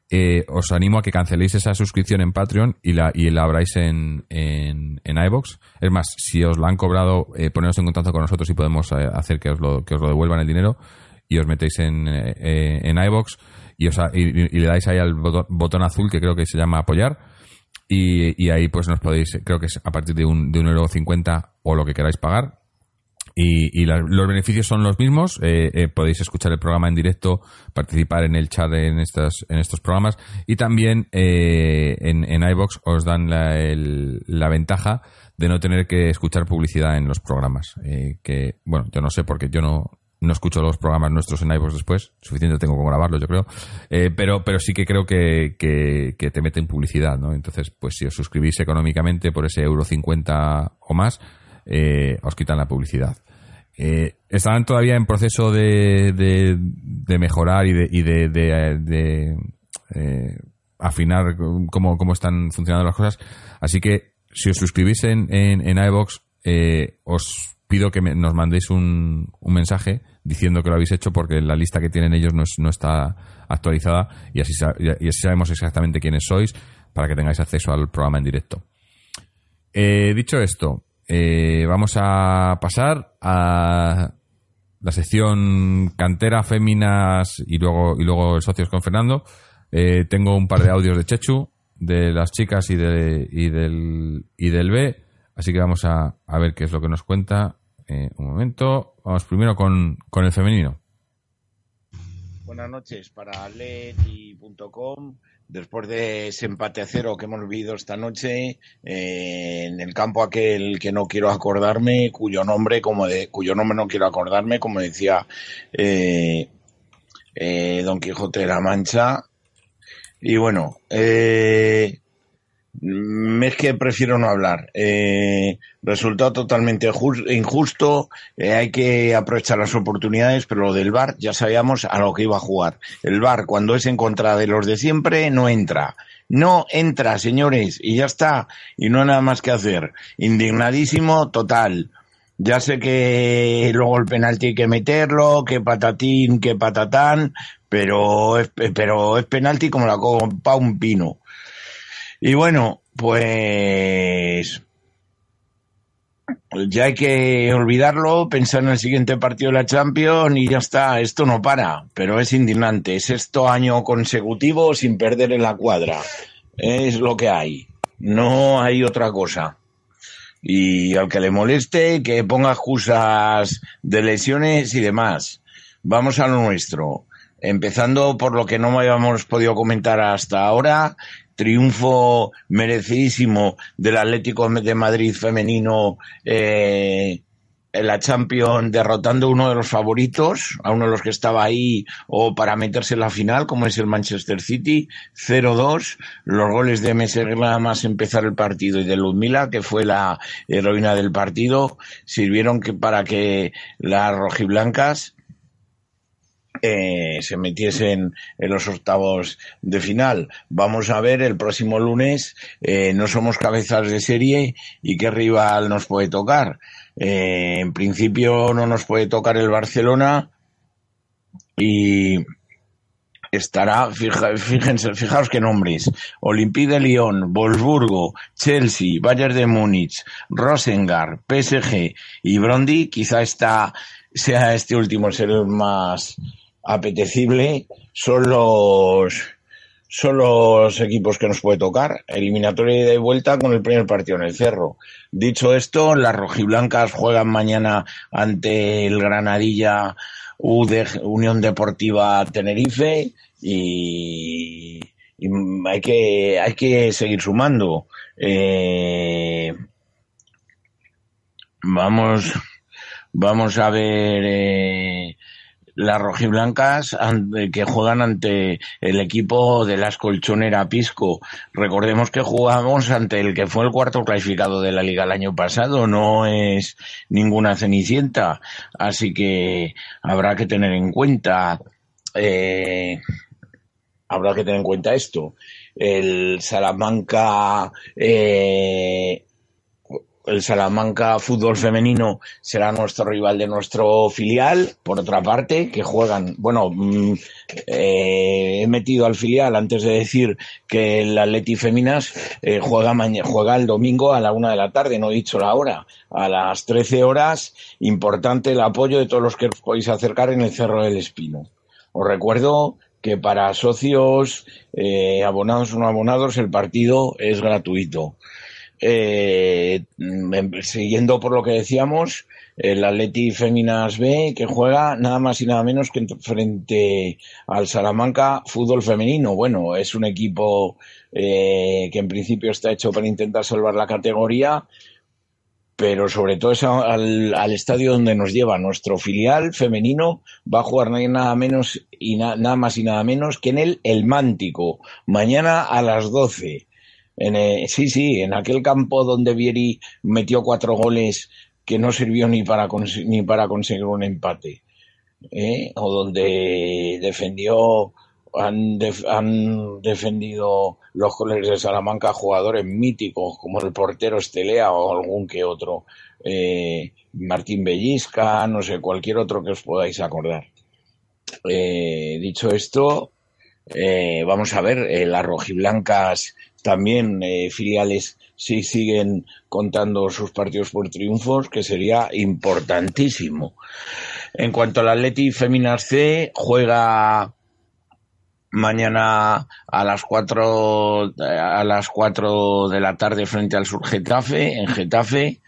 eh, os animo a que canceléis esa suscripción en Patreon y la, y la abráis en, en, en iVox. Es más, si os la han cobrado, eh, poneros en contacto con nosotros y podemos eh, hacer que os, lo, que os lo devuelvan el dinero y os metéis en, eh, en iVox y, os, y, le dais ahí al botón, azul que creo que se llama apoyar. Y, y ahí pues nos podéis, creo que es a partir de un, de un euro cincuenta o lo que queráis pagar, y, los beneficios son los mismos. Eh, eh, podéis escuchar el programa en directo, participar en el chat en, estas, en estos programas. Y también eh, en, en iBox os dan la, la, ventaja de no tener que escuchar publicidad en los programas. que, bueno, yo no sé porque yo no, no escucho los programas nuestros en iVoox después. Suficiente tengo con grabarlos, yo creo. pero, pero sí que creo que, que, que, te meten publicidad, ¿no? Entonces, pues si os suscribís económicamente por ese euro 50 o más eh, os quitan la publicidad. Eh, están todavía en proceso de, de, mejorar y de, y de, eh, afinar cómo, cómo, están funcionando las cosas. Así que si os suscribís en, en, iVox, os pido que nos mandéis un, mensaje diciendo que lo habéis hecho porque la lista que tienen ellos no, no está actualizada y así sabemos exactamente quiénes sois para que tengáis acceso al programa en directo. dicho esto, eh, vamos a pasar a la sección cantera, féminas y luego, y luego socios con Fernando. Eh, tengo un par de audios de Chechu, de las chicas y, de, y, del, y del B. Así que vamos a, a ver qué es lo que nos cuenta. Eh, un momento. Vamos primero con, con el femenino. Buenas noches para leti.com después de ese empate a cero que hemos vivido esta noche eh, en el campo aquel que no quiero acordarme, cuyo nombre, como de, cuyo nombre no quiero acordarme, como decía eh, eh, Don Quijote de la Mancha. Y bueno, eh, es que prefiero no hablar. Eh, resultado totalmente injusto. Eh, hay que aprovechar las oportunidades, pero lo del VAR ya sabíamos a lo que iba a jugar. El VAR, cuando es en contra de los de siempre, no entra. No entra, señores, y ya está. Y no hay nada más que hacer. Indignadísimo, total. Ya sé que luego el penalti hay que meterlo, que patatín, que patatán, pero es, pero es penalti como la copa un pino. Y bueno, pues ya hay que olvidarlo, pensar en el siguiente partido de la Champions y ya está, esto no para, pero es indignante, es esto año consecutivo sin perder en la cuadra, es lo que hay. No hay otra cosa. Y al que le moleste, que ponga excusas de lesiones y demás. Vamos a lo nuestro. Empezando por lo que no habíamos podido comentar hasta ahora, triunfo merecidísimo del Atlético de Madrid femenino eh, en la Champions derrotando a uno de los favoritos, a uno de los que estaba ahí o para meterse en la final, como es el Manchester City, 0-2, los goles de Messer nada más empezar el partido y de Ludmila, que fue la heroína del partido, sirvieron que para que las rojiblancas eh, se metiesen en los octavos de final. Vamos a ver el próximo lunes, eh, no somos cabezas de serie y qué rival nos puede tocar. Eh, en principio no nos puede tocar el Barcelona y estará, fíjense, fijaos qué nombres, Olympique de Lyon, Wolfsburgo, Chelsea, Bayern de Múnich, Rosengard, PSG y Brondi, quizá está, sea este último ser el más apetecible, son los son los equipos que nos puede tocar. Eliminatoria de vuelta con el primer partido en el Cerro. Dicho esto, las rojiblancas juegan mañana ante el Granadilla Unión Deportiva Tenerife y, hay que hay que seguir sumando. Eh, vamos vamos a ver eh, las rojiblancas que juegan ante el equipo de las colchonera Pisco. Recordemos que jugamos ante el que fue el cuarto clasificado de la liga el año pasado, no es ninguna cenicienta, así que habrá que tener en cuenta eh, habrá que tener en cuenta esto. El Salamanca eh, el Salamanca Fútbol Femenino será nuestro rival de nuestro filial, por otra parte, que juegan, bueno, mm, eh, he metido al filial antes de decir que el Atleti Feminas eh, juega, juega el domingo a la una de la tarde, no he dicho la hora, a las 13 horas, importante el apoyo de todos los que os podéis acercar en el Cerro del Espino. Os recuerdo que para socios, eh, abonados o no abonados, el partido es gratuito. Eh, siguiendo por lo que decíamos, el Atleti Féminas B que juega nada más y nada menos que frente al Salamanca Fútbol Femenino. Bueno, es un equipo eh, que en principio está hecho para intentar salvar la categoría, pero sobre todo es al, estadio donde nos lleva nuestro filial femenino. Va a jugar nada menos y nada más y nada menos que en el El Mántico, mañana a las 12 en, eh, sí, sí, en aquel campo donde Vieri metió cuatro goles que no sirvió ni para, ni para conseguir un empate. ¿eh? O donde defendió, han, han defendido los goles de Salamanca jugadores míticos como el portero Estelea o algún que otro. Eh, Martín Bellisca, no sé, cualquier otro que os podáis acordar. dicho esto, vamos a ver, las rojiblancas también eh, filiales sí siguen contando sus partidos por triunfos, que sería importantísimo. En cuanto al Atleti Feminas C, juega mañana a las cuatro a las cuatro de la tarde frente al Sur Getafe en Getafe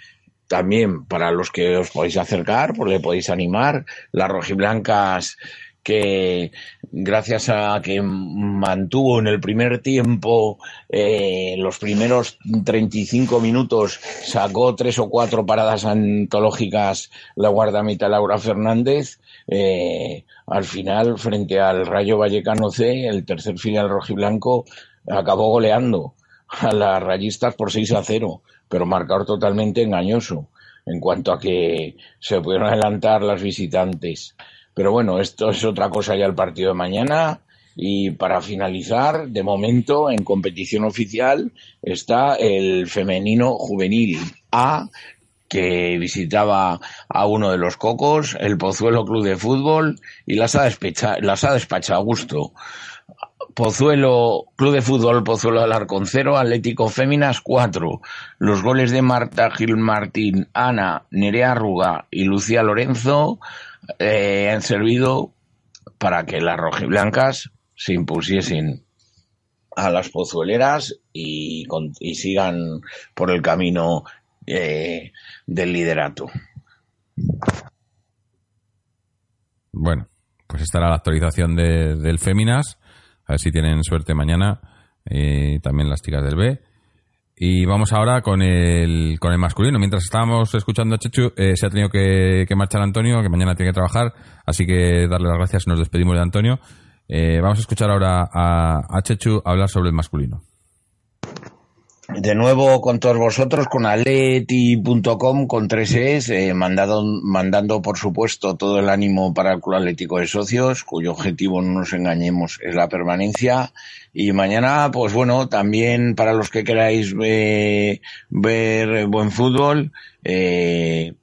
también para los que os podéis acercar porque podéis animar las rojiblancas que gracias a que mantuvo en el primer tiempo eh, los primeros 35 minutos sacó tres o cuatro paradas antológicas la guardameta Laura Fernández eh, al final frente al Rayo Vallecano C el tercer filial rojiblanco acabó goleando a las rayistas por 6 a 0 pero marcador totalmente engañoso en cuanto a que se pudieron adelantar las visitantes pero bueno, esto es otra cosa ya el partido de mañana. Y para finalizar, de momento, en competición oficial está el femenino juvenil A, que visitaba a uno de los cocos, el Pozuelo Club de Fútbol, y las ha, las ha despachado a gusto. Pozuelo, Club de Fútbol Pozuelo del Arconcero, Atlético Féminas 4. Los goles de Marta Gil Martín, Ana, Nerea Arruga y Lucía Lorenzo eh, han servido para que las rojiblancas se impusiesen a las pozueleras y, y sigan por el camino eh, del liderato. Bueno, pues estará la actualización de, del Féminas. A ver si tienen suerte mañana. Eh, también las chicas del B. Y vamos ahora con el, con el masculino. Mientras estábamos escuchando a Chechu, eh, se ha tenido que, marchar Antonio, que mañana tiene que trabajar. Así que darle las gracias. Nos despedimos de Antonio. Eh, vamos a escuchar ahora a, a Chechu hablar sobre el masculino de nuevo con todos vosotros, con aleti.com, con tres es, eh, mandado, mandando por supuesto todo el ánimo para el Club Atlético de Socios, cuyo objetivo, no nos engañemos, es la permanencia. Y mañana, pues bueno, también para los que queráis ver buen fútbol, eh,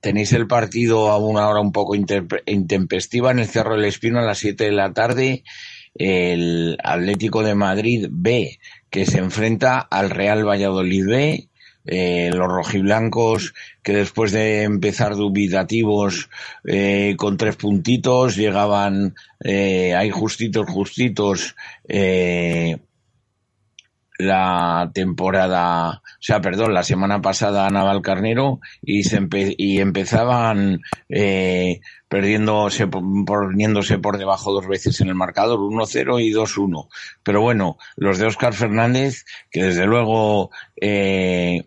tenéis el partido a una hora un poco intempestiva en el Cerro del Espino a las 7 de la tarde. El Atlético de Madrid B que se enfrenta al Real Valladolid B, eh, los rojiblancos que después de empezar dubitativos eh, con tres puntitos llegaban eh, ahí justitos, justitos eh, la temporada, o sea, perdón, la semana pasada a Naval Carnero y, se y empezaban eh, perdiéndose, poniéndose por debajo dos veces en el marcador, 1-0 y 2-1. Pero bueno, los de Óscar Fernández, que desde luego eh,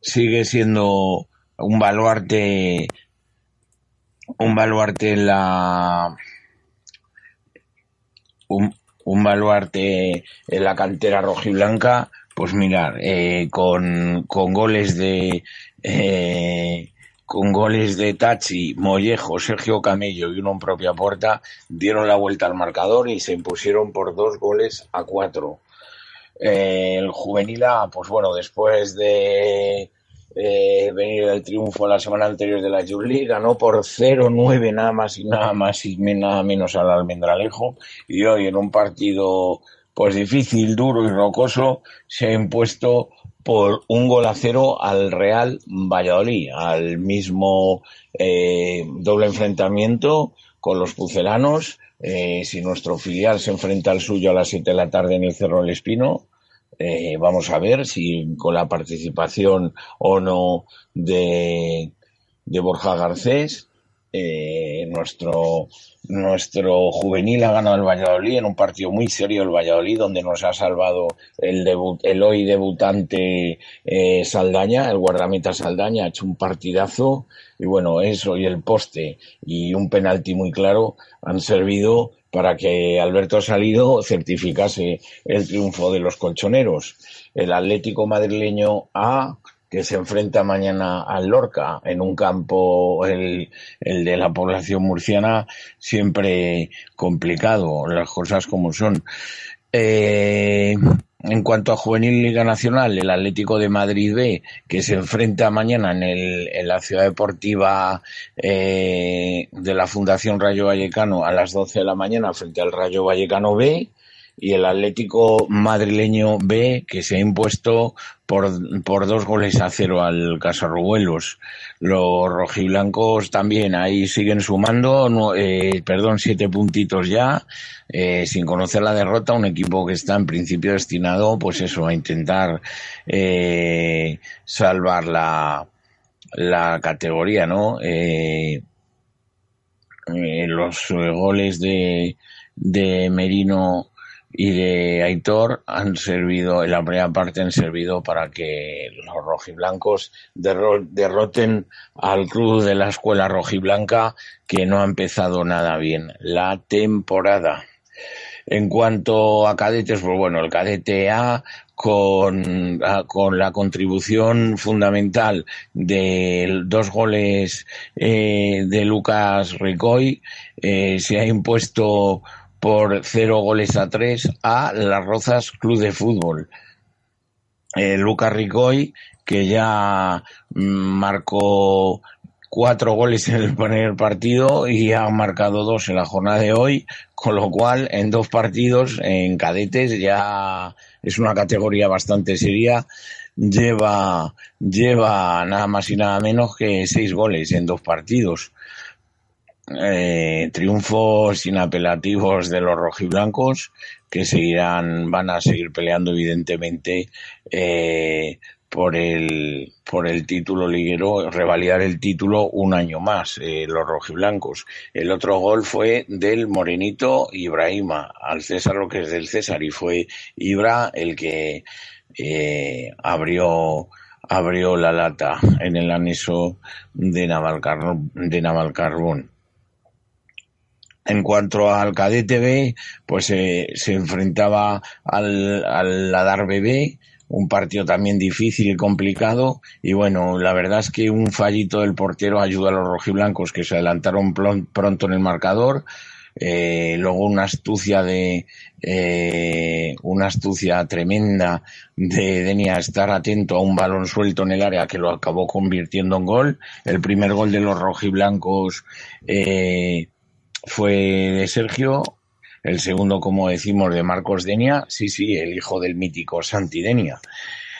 sigue siendo un baluarte, un baluarte en la, un, un baluarte en la cantera rojiblanca, pues mirar, eh, con, con goles de eh, con goles de Tachi, Mollejo, Sergio Camello y uno en propia puerta, dieron la vuelta al marcador y se impusieron por dos goles a cuatro. Eh, el juvenil pues bueno, después de eh, venir del triunfo la semana anterior de la Jules ganó por 0-9 nada más y nada más y nada menos al Almendralejo y hoy en un partido pues difícil, duro y rocoso se ha impuesto por un gol a cero al Real Valladolid, al mismo eh, doble enfrentamiento con los pucelanos. Eh, si nuestro filial se enfrenta al suyo a las 7 de la tarde en el Cerro del Espino, eh, vamos a ver si con la participación o no de, de Borja Garcés, eh, nuestro, nuestro juvenil ha ganado el Valladolid en un partido muy serio el Valladolid donde nos ha salvado el debut, el hoy debutante eh, Saldaña, el guardameta Saldaña ha hecho un partidazo. Y bueno, eso y el poste y un penalti muy claro han servido para que Alberto Salido certificase el triunfo de los colchoneros. El Atlético madrileño A que se enfrenta mañana al Lorca en un campo, el, el, de la población murciana, siempre complicado, las cosas como son. Eh, en cuanto a Juvenil Liga Nacional, el Atlético de Madrid B, que se enfrenta mañana en, el, en la ciudad deportiva eh, de la Fundación Rayo Vallecano a las 12 de la mañana frente al Rayo Vallecano B, y el Atlético madrileño B, que se ha impuesto por, por dos goles a cero al Casarrubuelos. Los rojiblancos también ahí siguen sumando, eh, perdón, siete puntitos ya, eh, sin conocer la derrota, un equipo que está en principio destinado, pues eso, a intentar eh, salvar la, la categoría, ¿no? Eh los goles de, de Merino y de Aitor han servido, en la primera parte han servido para que los rojiblancos derroten al club de la escuela rojiblanca que no ha empezado nada bien la temporada. En cuanto a cadetes, pues bueno, el cadete A con, con la contribución fundamental de dos goles eh, de Lucas Ricoy, eh, se ha impuesto por cero goles a tres a Las Rozas Club de Fútbol. Eh, Lucas Ricoy, que ya mm, marcó cuatro goles en el primer partido y ha marcado dos en la jornada de hoy, con lo cual en dos partidos en cadetes ya es una categoría bastante seria. Lleva, lleva nada más y nada menos que seis goles en dos partidos. Eh, triunfos inapelativos de los rojiblancos que seguirán, van a seguir peleando evidentemente eh, por el por el título liguero, revalidar el título un año más, eh, los rojiblancos. El otro gol fue del morenito Ibrahima, al César lo que es del César, y fue Ibra el que eh, abrió abrió la lata en el anexo de Navalcarbón. De Navalcarbón. En cuanto al cadete B, pues eh, se enfrentaba al, al Adar BB, un partido también difícil y complicado. Y bueno, la verdad es que un fallito del portero ayuda a los rojiblancos que se adelantaron pronto en el marcador. Eh, luego una astucia de eh, una astucia tremenda de Denia estar atento a un balón suelto en el área que lo acabó convirtiendo en gol. El primer gol de los rojiblancos eh, fue de Sergio, el segundo, como decimos, de Marcos Denia, sí, sí, el hijo del mítico Santi Denia.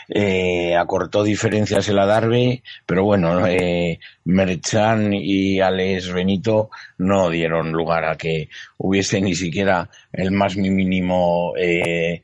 Eh, acortó diferencias el Adarve, pero bueno, eh, Merchan y Alex Benito no dieron lugar a que hubiese ni siquiera el más mínimo eh,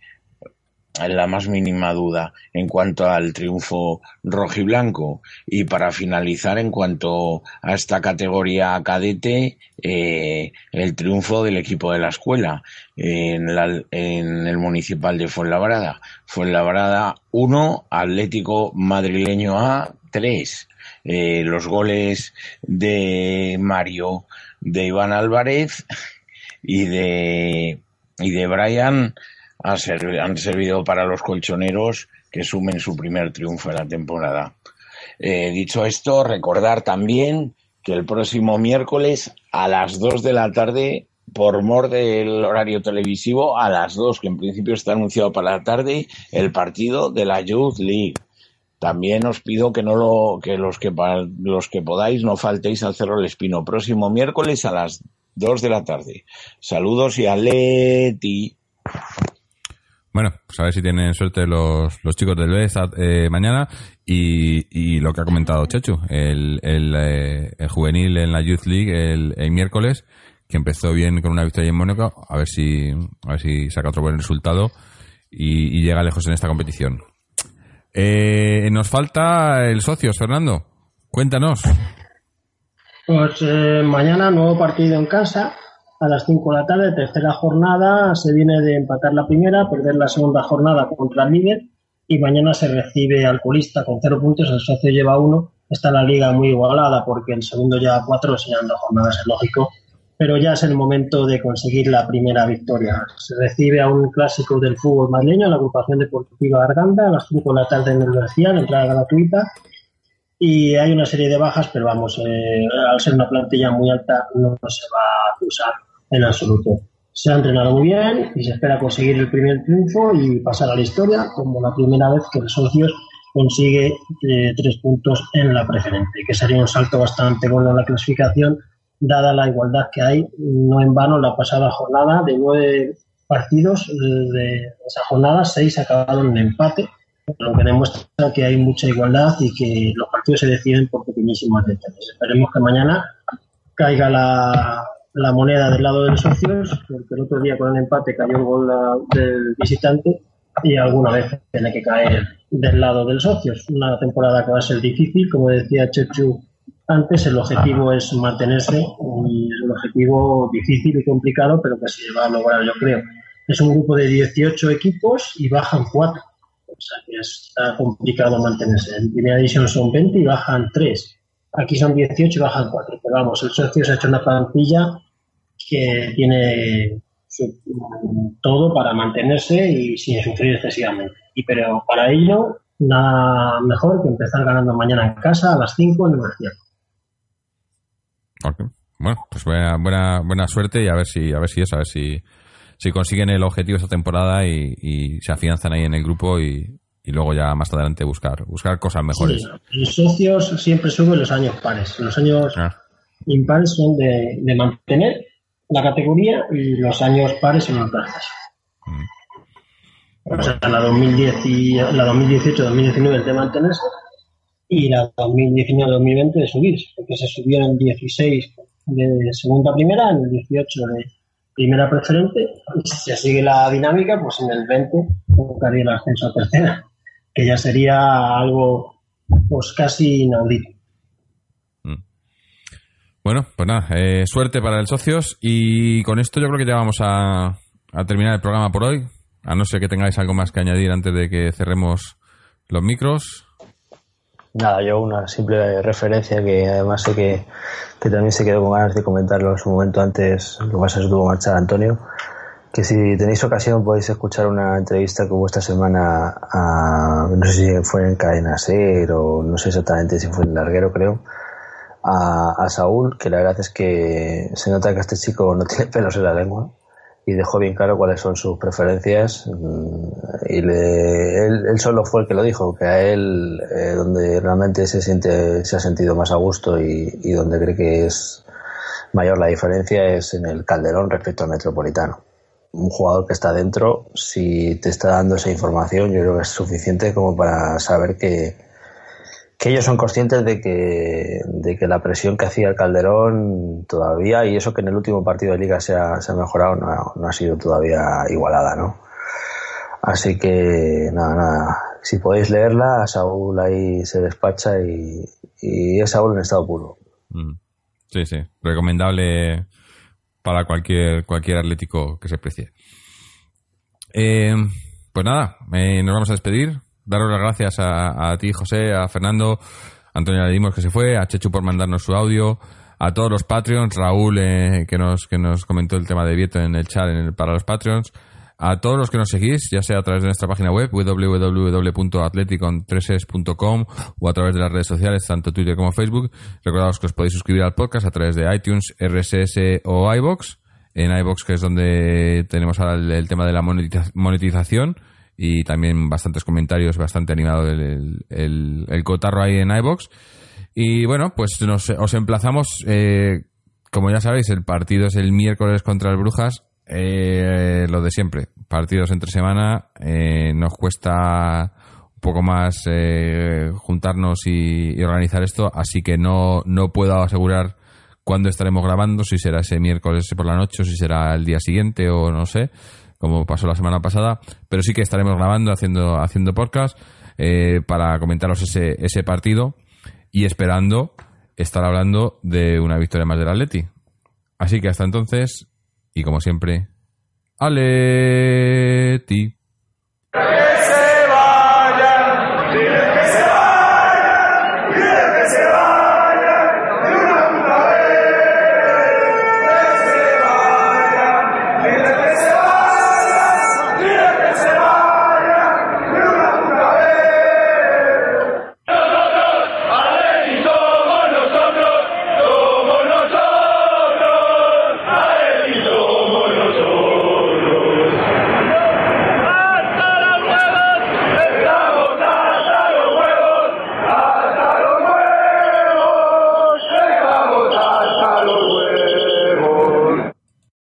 la más mínima duda en cuanto al triunfo rojiblanco. Y para finalizar, en cuanto a esta categoría cadete, eh, el triunfo del equipo de la escuela en, el municipal de Fuenlabrada. Fuenlabrada 1, Atlético Madrileño A 3. Eh, los goles de Mario, de Iván Álvarez y de, y de Brian han servido para los colchoneros que sumen su primer triunfo en la temporada. Eh, dicho esto, recordar también que el próximo miércoles a las 2 de la tarde, por mor del horario televisivo, a las 2, que en principio está anunciado para la tarde, el partido de la Youth League. También os pido que no lo, que los que los que podáis no faltéis al Cerro El Espino. Próximo miércoles a las 2 de la tarde. Saludos y aleti. Bueno, pues a ver si tienen suerte los, los chicos del BES eh, mañana. Y, y, lo que ha comentado Chechu, el, el, eh, el, juvenil en la Youth League el, miércoles, que empezó bien con una victoria en Mónaco, a ver si, a ver si saca otro buen resultado y, y llega lejos en esta competición. Eh, nos falta el socio, Fernando. Cuéntanos. Pues eh, mañana nuevo partido en casa a las 5 de la tarde, tercera jornada, se viene de empatar la primera, perder la segunda jornada contra el líder y mañana se recibe al colista con cero puntos, el socio lleva uno, está la liga muy igualada porque el segundo lleva cuatro, enseñando jornadas, es lógico, pero ya es el momento de conseguir la primera victoria. Se recibe a un clásico del fútbol madrileño, la agrupación deportiva Arganda, a las 5 de la tarde en el Universidad, entrada gratuita, y hay una serie de bajas, pero vamos, eh, al ser una plantilla muy alta no se va a usar en absoluto. Se ha entrenado muy bien y se espera conseguir el primer triunfo y pasar a la historia como la primera vez que el Socios consigue eh, tres puntos en la preferente, que sería un salto bastante bueno en la clasificación, dada la igualdad que hay, no en vano, la pasada jornada de nueve partidos eh, de esa jornada, seis acabaron en empate, lo que demuestra que hay mucha igualdad y que los partidos se deciden por pequeñísimos detalles. Esperemos que mañana caiga la, la moneda del lado de los socios, porque el otro día con el empate cayó el gol del visitante y alguna vez tiene que caer del lado del socios. Una temporada que va a ser difícil, como decía Chechu antes, el objetivo es mantenerse y es un objetivo difícil y complicado, pero que se va a lograr, yo creo. Es un grupo de 18 equipos y bajan 4. O sea que está complicado mantenerse. En primera división son 20 y bajan 3. Aquí son 18 y bajan 4. Pero vamos, el socio se ha hecho una plantilla que tiene todo para mantenerse y sin sufrir excesivamente. Y pero para ello, nada mejor que empezar ganando mañana en casa a las 5 en el Marcial. Bueno, pues buena, buena, buena suerte y a ver si, a ver si eso, a ver si, si consiguen el objetivo esta temporada y, y se afianzan ahí en el grupo y, y, luego ya más adelante buscar, buscar cosas mejores. Sí, los socios siempre suben los años pares. Los años ah. impares son de, de mantener la categoría y los años pares en el proceso. O sea, la, 2010 y, la 2018-2019 de mantenerse y la 2019-2020 de subirse, porque se subió en 16 de segunda a primera, en el 18 de primera preferente, y si se sigue la dinámica, pues en el 20 buscaría el ascenso a tercera, que ya sería algo pues casi inaudito. Bueno, pues nada, eh, suerte para el socios y con esto yo creo que ya vamos a, a terminar el programa por hoy, a no ser que tengáis algo más que añadir antes de que cerremos los micros. Nada, yo una simple referencia que además sé que, también se quedó con ganas de comentarlo en su momento antes, lo es que tuvo marchar Antonio, que si tenéis ocasión podéis escuchar una entrevista que hubo esta semana a, no sé si fue en Cadena Ser o no sé exactamente si fue en Larguero creo, a, Saúl, que la verdad es que se nota que este chico no tiene [laughs] pelos en la lengua y dejó bien claro cuáles son sus preferencias mm, y le, él, él, solo fue el que lo dijo que a él eh, donde realmente se siente se ha sentido más a gusto y, y, donde cree que es mayor la diferencia es en el Calderón respecto al Metropolitano. Un jugador que está dentro si te está dando esa información yo creo que es suficiente como para saber que que ellos son conscientes de que, de que la presión que hacía el Calderón todavía, y eso que en el último partido de liga se ha, ha mejorado, no, no, ha sido todavía igualada, ¿no? Así que, nada, nada, si podéis leerla, Saúl ahí se despacha y, y es Saúl en estado puro. Mm. Sí, sí, recomendable para cualquier, cualquier atlético que se precie. Eh, pues nada, eh, nos vamos a despedir daros las gracias a, a ti, José, a Fernando, a Antonio Ladimos que se fue, a Chechu por mandarnos su audio, a todos los Patreons, Raúl eh, que nos que nos comentó el tema de Vieto en el chat en el, para los Patreons, a todos los que nos seguís, ya sea a través de nuestra página web www.atleticon3es.com o a través de las redes sociales, tanto Twitter como Facebook. Recordaos que os podéis suscribir al podcast a través de iTunes, RSS o iBox. En iBox, que es donde tenemos ahora el, el tema de la monetización y también bastantes comentarios, bastante animado el, el, el cotarro ahí en iBox. Y bueno, pues nos, os emplazamos, eh, como ya sabéis, el partido es el miércoles contra el Brujas, eh, lo de siempre, partidos entre semana, eh, nos cuesta un poco más eh, juntarnos y, y, organizar esto, así que no, no puedo asegurar cuándo estaremos grabando, si será ese miércoles por la noche o si será el día siguiente o no sé como pasó la semana pasada, pero sí que estaremos grabando, haciendo, haciendo podcast eh, para comentaros ese, partido y esperando estar hablando de una victoria más del Atleti. Así que hasta entonces, y como siempre, Aleti.